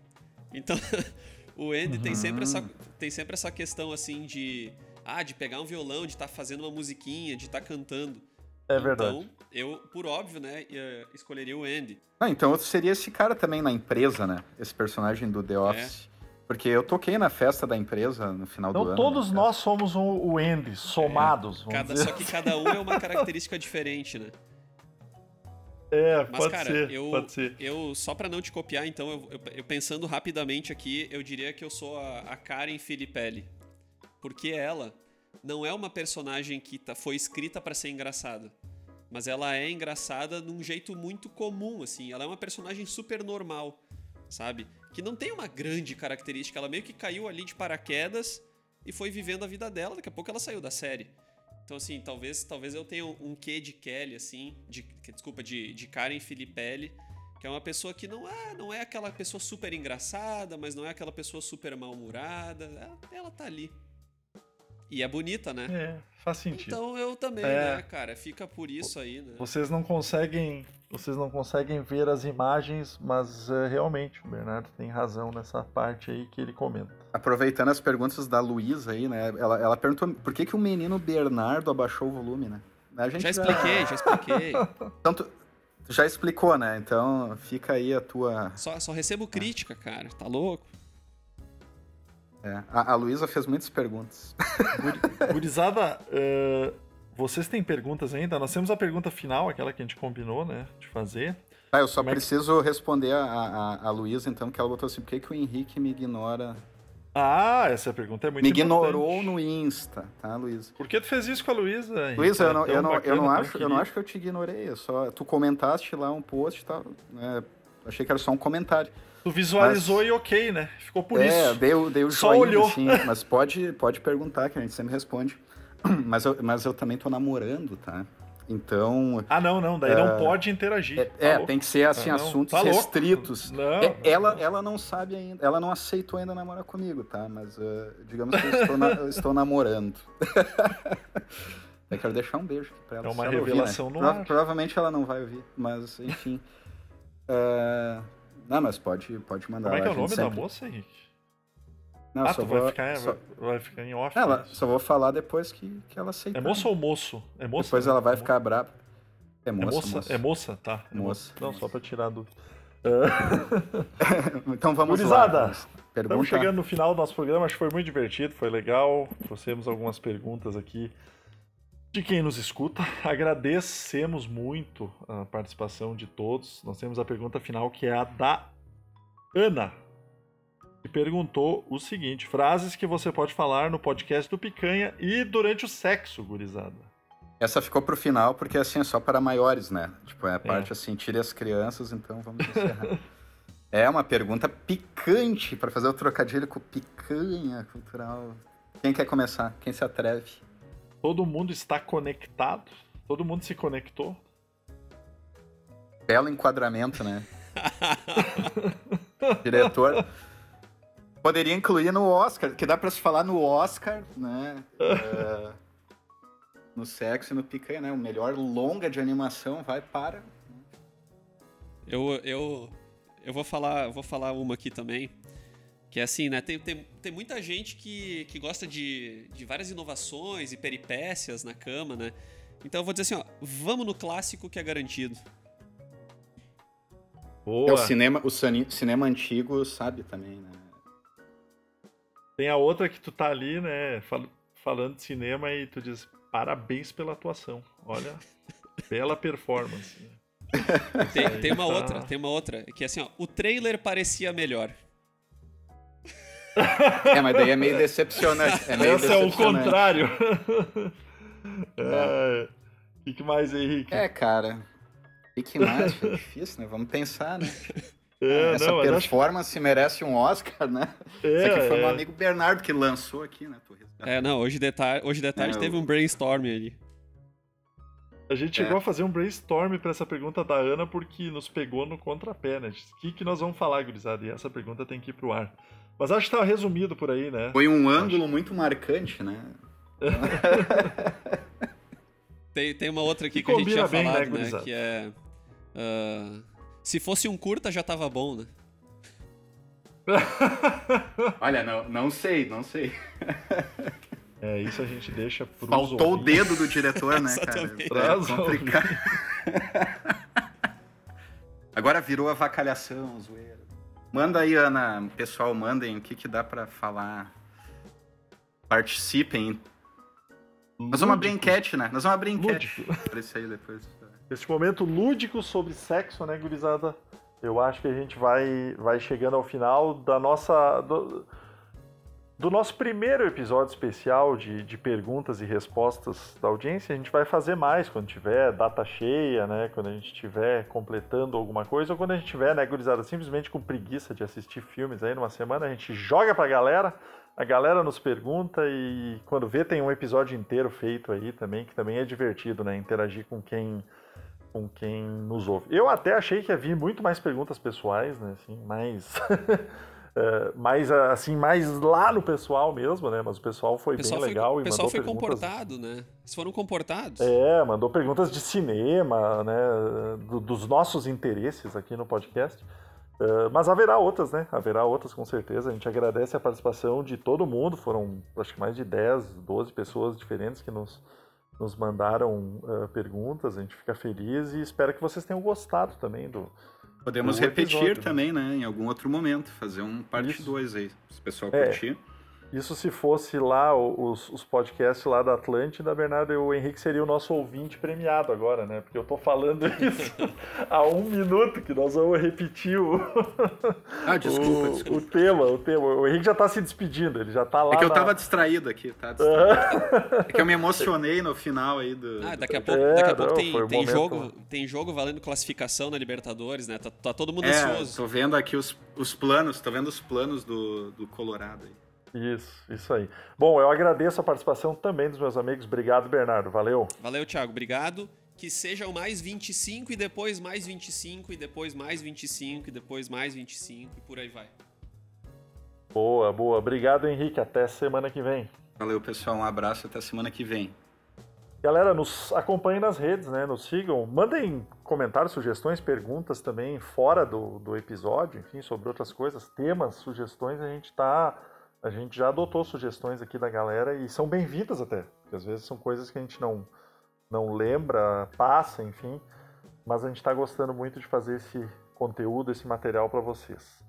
Então, o Andy uhum. tem, sempre essa, tem sempre essa questão assim de ah, de pegar um violão, de estar tá fazendo uma musiquinha, de estar tá cantando. É verdade. Então, eu, por óbvio, né, escolheria o Andy. Ah, então seria esse cara também na empresa, né? Esse personagem do The Office. É. Porque eu toquei na festa da empresa no final então, do ano. Então todos né, nós somos o, o Andy, somados. É. Cada, só que cada um é uma característica diferente, né? É, Mas, pode cara, ser, eu, pode ser. eu só para não te copiar, então, eu, eu, eu, pensando rapidamente aqui, eu diria que eu sou a, a Karen Filippelli. Porque ela não é uma personagem que tá, foi escrita para ser engraçada. Mas ela é engraçada num jeito muito comum, assim. Ela é uma personagem super normal, sabe? Que não tem uma grande característica. Ela meio que caiu ali de paraquedas e foi vivendo a vida dela. Daqui a pouco ela saiu da série. Então, assim, talvez, talvez eu tenha um quê de Kelly, assim, de, desculpa, de, de Karen Filippelli, que é uma pessoa que não é, não é aquela pessoa super engraçada, mas não é aquela pessoa super mal-humorada. Ela, ela tá ali. E é bonita, né? É, faz sentido. Então eu também, é... né, cara? Fica por isso aí, né? Vocês não conseguem. Vocês não conseguem ver as imagens, mas é, realmente o Bernardo tem razão nessa parte aí que ele comenta. Aproveitando as perguntas da Luísa aí, né? Ela, ela perguntou por que, que o menino Bernardo abaixou o volume, né? A gente já expliquei, já expliquei. Tu já explicou, né? Então fica aí a tua. Só, só recebo crítica, cara. Tá louco? É, a, a Luísa fez muitas perguntas. Gurizada, uh, vocês têm perguntas ainda? Nós temos a pergunta final, aquela que a gente combinou, né, de fazer. Ah, eu só Como preciso é que... responder a, a, a Luísa, então, que ela botou assim, por que, que o Henrique me ignora ah, essa pergunta é muito Me ignorou no Insta, tá, Luísa? Por que tu fez isso com a Luísa? Luísa, eu não, eu, não, eu, não acho, eu não acho que eu te ignorei. Só, tu comentaste lá um post tal. Né, achei que era só um comentário. Tu visualizou mas, e ok, né? Ficou por é, isso. É, deu, deu Só joinha, olhou. Assim, mas pode, pode perguntar, que a gente sempre responde. Mas eu, mas eu também tô namorando, tá? Então. Ah, não, não, daí uh, não pode interagir. É, é tem que ser assim, ah, assuntos tá restritos. Não, é, ela, ela não sabe ainda, ela não aceitou ainda namorar comigo, tá? Mas uh, digamos que eu estou, na, eu estou namorando. eu quero deixar um beijo aqui pra ela. É uma revelação ouvir, né? no Pro, Provavelmente ela não vai ouvir, mas enfim. uh, Não, mas pode, pode mandar. Como é que é o nome sempre... da moça, Henrique? Não, ah, só vou... vai, ficar, só... vai ficar em off. Ela, só vou falar depois que, que ela aceitar. É moça ou moço? É moça? Depois ela vai ficar brava. É moça, é moça? moça. É moça, tá. É moça. Não, só pra tirar a dúvida. então vamos Gurizada, lá. Pergunta... Estamos chegando no final do nosso programa, acho que foi muito divertido, foi legal. Trouxemos algumas perguntas aqui de quem nos escuta. Agradecemos muito a participação de todos. Nós temos a pergunta final que é a da Ana, que perguntou o seguinte: frases que você pode falar no podcast do Picanha e durante o sexo, gurizada. Essa ficou pro final porque assim é só para maiores, né? Tipo, é a parte é. assim, tire as crianças, então vamos encerrar. é uma pergunta picante para fazer o trocadilho com picanha cultural. Quem quer começar? Quem se atreve? Todo mundo está conectado? Todo mundo se conectou? Belo enquadramento, né? Diretor. Poderia incluir no Oscar, que dá para se falar no Oscar, né? Uh, no sexo e no picanha, né? O melhor longa de animação vai para. Eu, eu, eu vou falar, vou falar uma aqui também. Que é assim, né? Tem, tem, tem muita gente que, que gosta de, de várias inovações e peripécias na cama, né? Então eu vou dizer assim, ó, vamos no clássico que é garantido. Boa. É o cinema, o cinema antigo sabe também, né? Tem a outra que tu tá ali, né, fal falando de cinema e tu diz parabéns pela atuação. Olha, bela performance. Tem, tem uma tá... outra, tem uma outra, que é assim, ó, o trailer parecia melhor. É, mas daí é meio decepcionante. É meio Esse é o contrário. É. O que mais, Henrique? É, cara. O que mais? É difícil, né? Vamos pensar, né? É, Essa não, performance acho... merece um Oscar, né? É, Isso aqui foi é. meu amigo Bernardo que lançou aqui, né? É, não, hoje de tarde, hoje de tarde é, teve eu... um brainstorm ali. A gente chegou é. a fazer um brainstorm para essa pergunta da Ana porque nos pegou no contrapé, né? O que, que nós vamos falar, gurizada? E essa pergunta tem que ir pro ar. Mas acho que tá resumido por aí, né? Foi um ângulo acho. muito marcante, né? tem, tem uma outra aqui que, que a gente tinha bem, falado, né? né? Que é. Uh, se fosse um curta, já tava bom, né? Olha, não, não sei, não sei. É, isso a gente deixa pro. Faltou ouvintes. o dedo do diretor, né, cara? Pra é complicado. Agora virou avacalhação, zoeira. Manda aí, Ana, pessoal, mandem o que, que dá para falar. Participem. Nós vamos abrir enquete, né? Nós vamos abrir enquete pra isso aí depois. Esse momento lúdico sobre sexo, né, gurizada? Eu acho que a gente vai, vai chegando ao final da nossa. Do, do nosso primeiro episódio especial de, de perguntas e respostas da audiência, a gente vai fazer mais quando tiver data cheia, né? Quando a gente estiver completando alguma coisa, ou quando a gente tiver, né, gurizada, simplesmente com preguiça de assistir filmes aí numa semana, a gente joga pra galera, a galera nos pergunta e quando vê tem um episódio inteiro feito aí também, que também é divertido, né? Interagir com quem com quem nos ouve. Eu até achei que havia muito mais perguntas pessoais, né? Assim, mais Uh, mais assim, mais lá no pessoal mesmo, né? Mas o pessoal foi o pessoal bem foi, legal e O pessoal foi perguntas... comportado, né? Eles foram comportados. É, mandou perguntas de cinema, né? Do, dos nossos interesses aqui no podcast. Uh, mas haverá outras, né? Haverá outras com certeza. A gente agradece a participação de todo mundo. Foram acho que mais de 10, 12 pessoas diferentes que nos, nos mandaram uh, perguntas. A gente fica feliz e espero que vocês tenham gostado também do, Podemos repetir episódio, né? também, né? Em algum outro momento, fazer um parte 2 aí, se o pessoal é. curtir. Isso se fosse lá os, os podcasts lá da Atlântida, Bernardo, o Henrique seria o nosso ouvinte premiado agora, né? Porque eu tô falando isso há um minuto que nós vamos repetir o, ah, desculpa, o, desculpa. o tema, o tema. O Henrique já tá se despedindo, ele já tá lá. É que eu na... tava distraído aqui, tá? Distraído. é que eu me emocionei no final aí do. Ah, daqui a pouco, é, daqui a pouco não, tem, tem jogo, tem jogo valendo classificação na Libertadores, né? Tá, tá todo mundo é, ansioso. Tô vendo aqui os, os planos, tô vendo os planos do, do Colorado aí. Isso, isso aí. Bom, eu agradeço a participação também dos meus amigos. Obrigado, Bernardo. Valeu. Valeu, Thiago. Obrigado. Que sejam mais 25 e depois mais 25 e depois mais 25 e depois mais 25 e por aí vai. Boa, boa. Obrigado, Henrique. Até semana que vem. Valeu, pessoal. Um abraço. Até semana que vem. Galera, nos acompanhem nas redes, né? Nos sigam. Mandem comentários, sugestões, perguntas também fora do, do episódio, enfim, sobre outras coisas, temas, sugestões. A gente está a gente já adotou sugestões aqui da galera e são bem-vindas até, porque às vezes são coisas que a gente não, não lembra, passa, enfim, mas a gente está gostando muito de fazer esse conteúdo, esse material para vocês.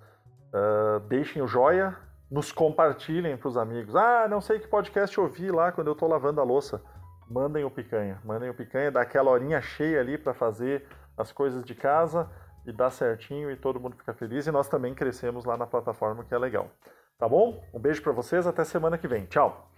Uh, deixem o joia, nos compartilhem para os amigos. Ah, não sei que podcast ouvir lá quando eu estou lavando a louça. Mandem o picanha, mandem o picanha, dá aquela horinha cheia ali para fazer as coisas de casa e dá certinho e todo mundo fica feliz e nós também crescemos lá na plataforma que é legal. Tá bom? Um beijo para vocês, até semana que vem. Tchau!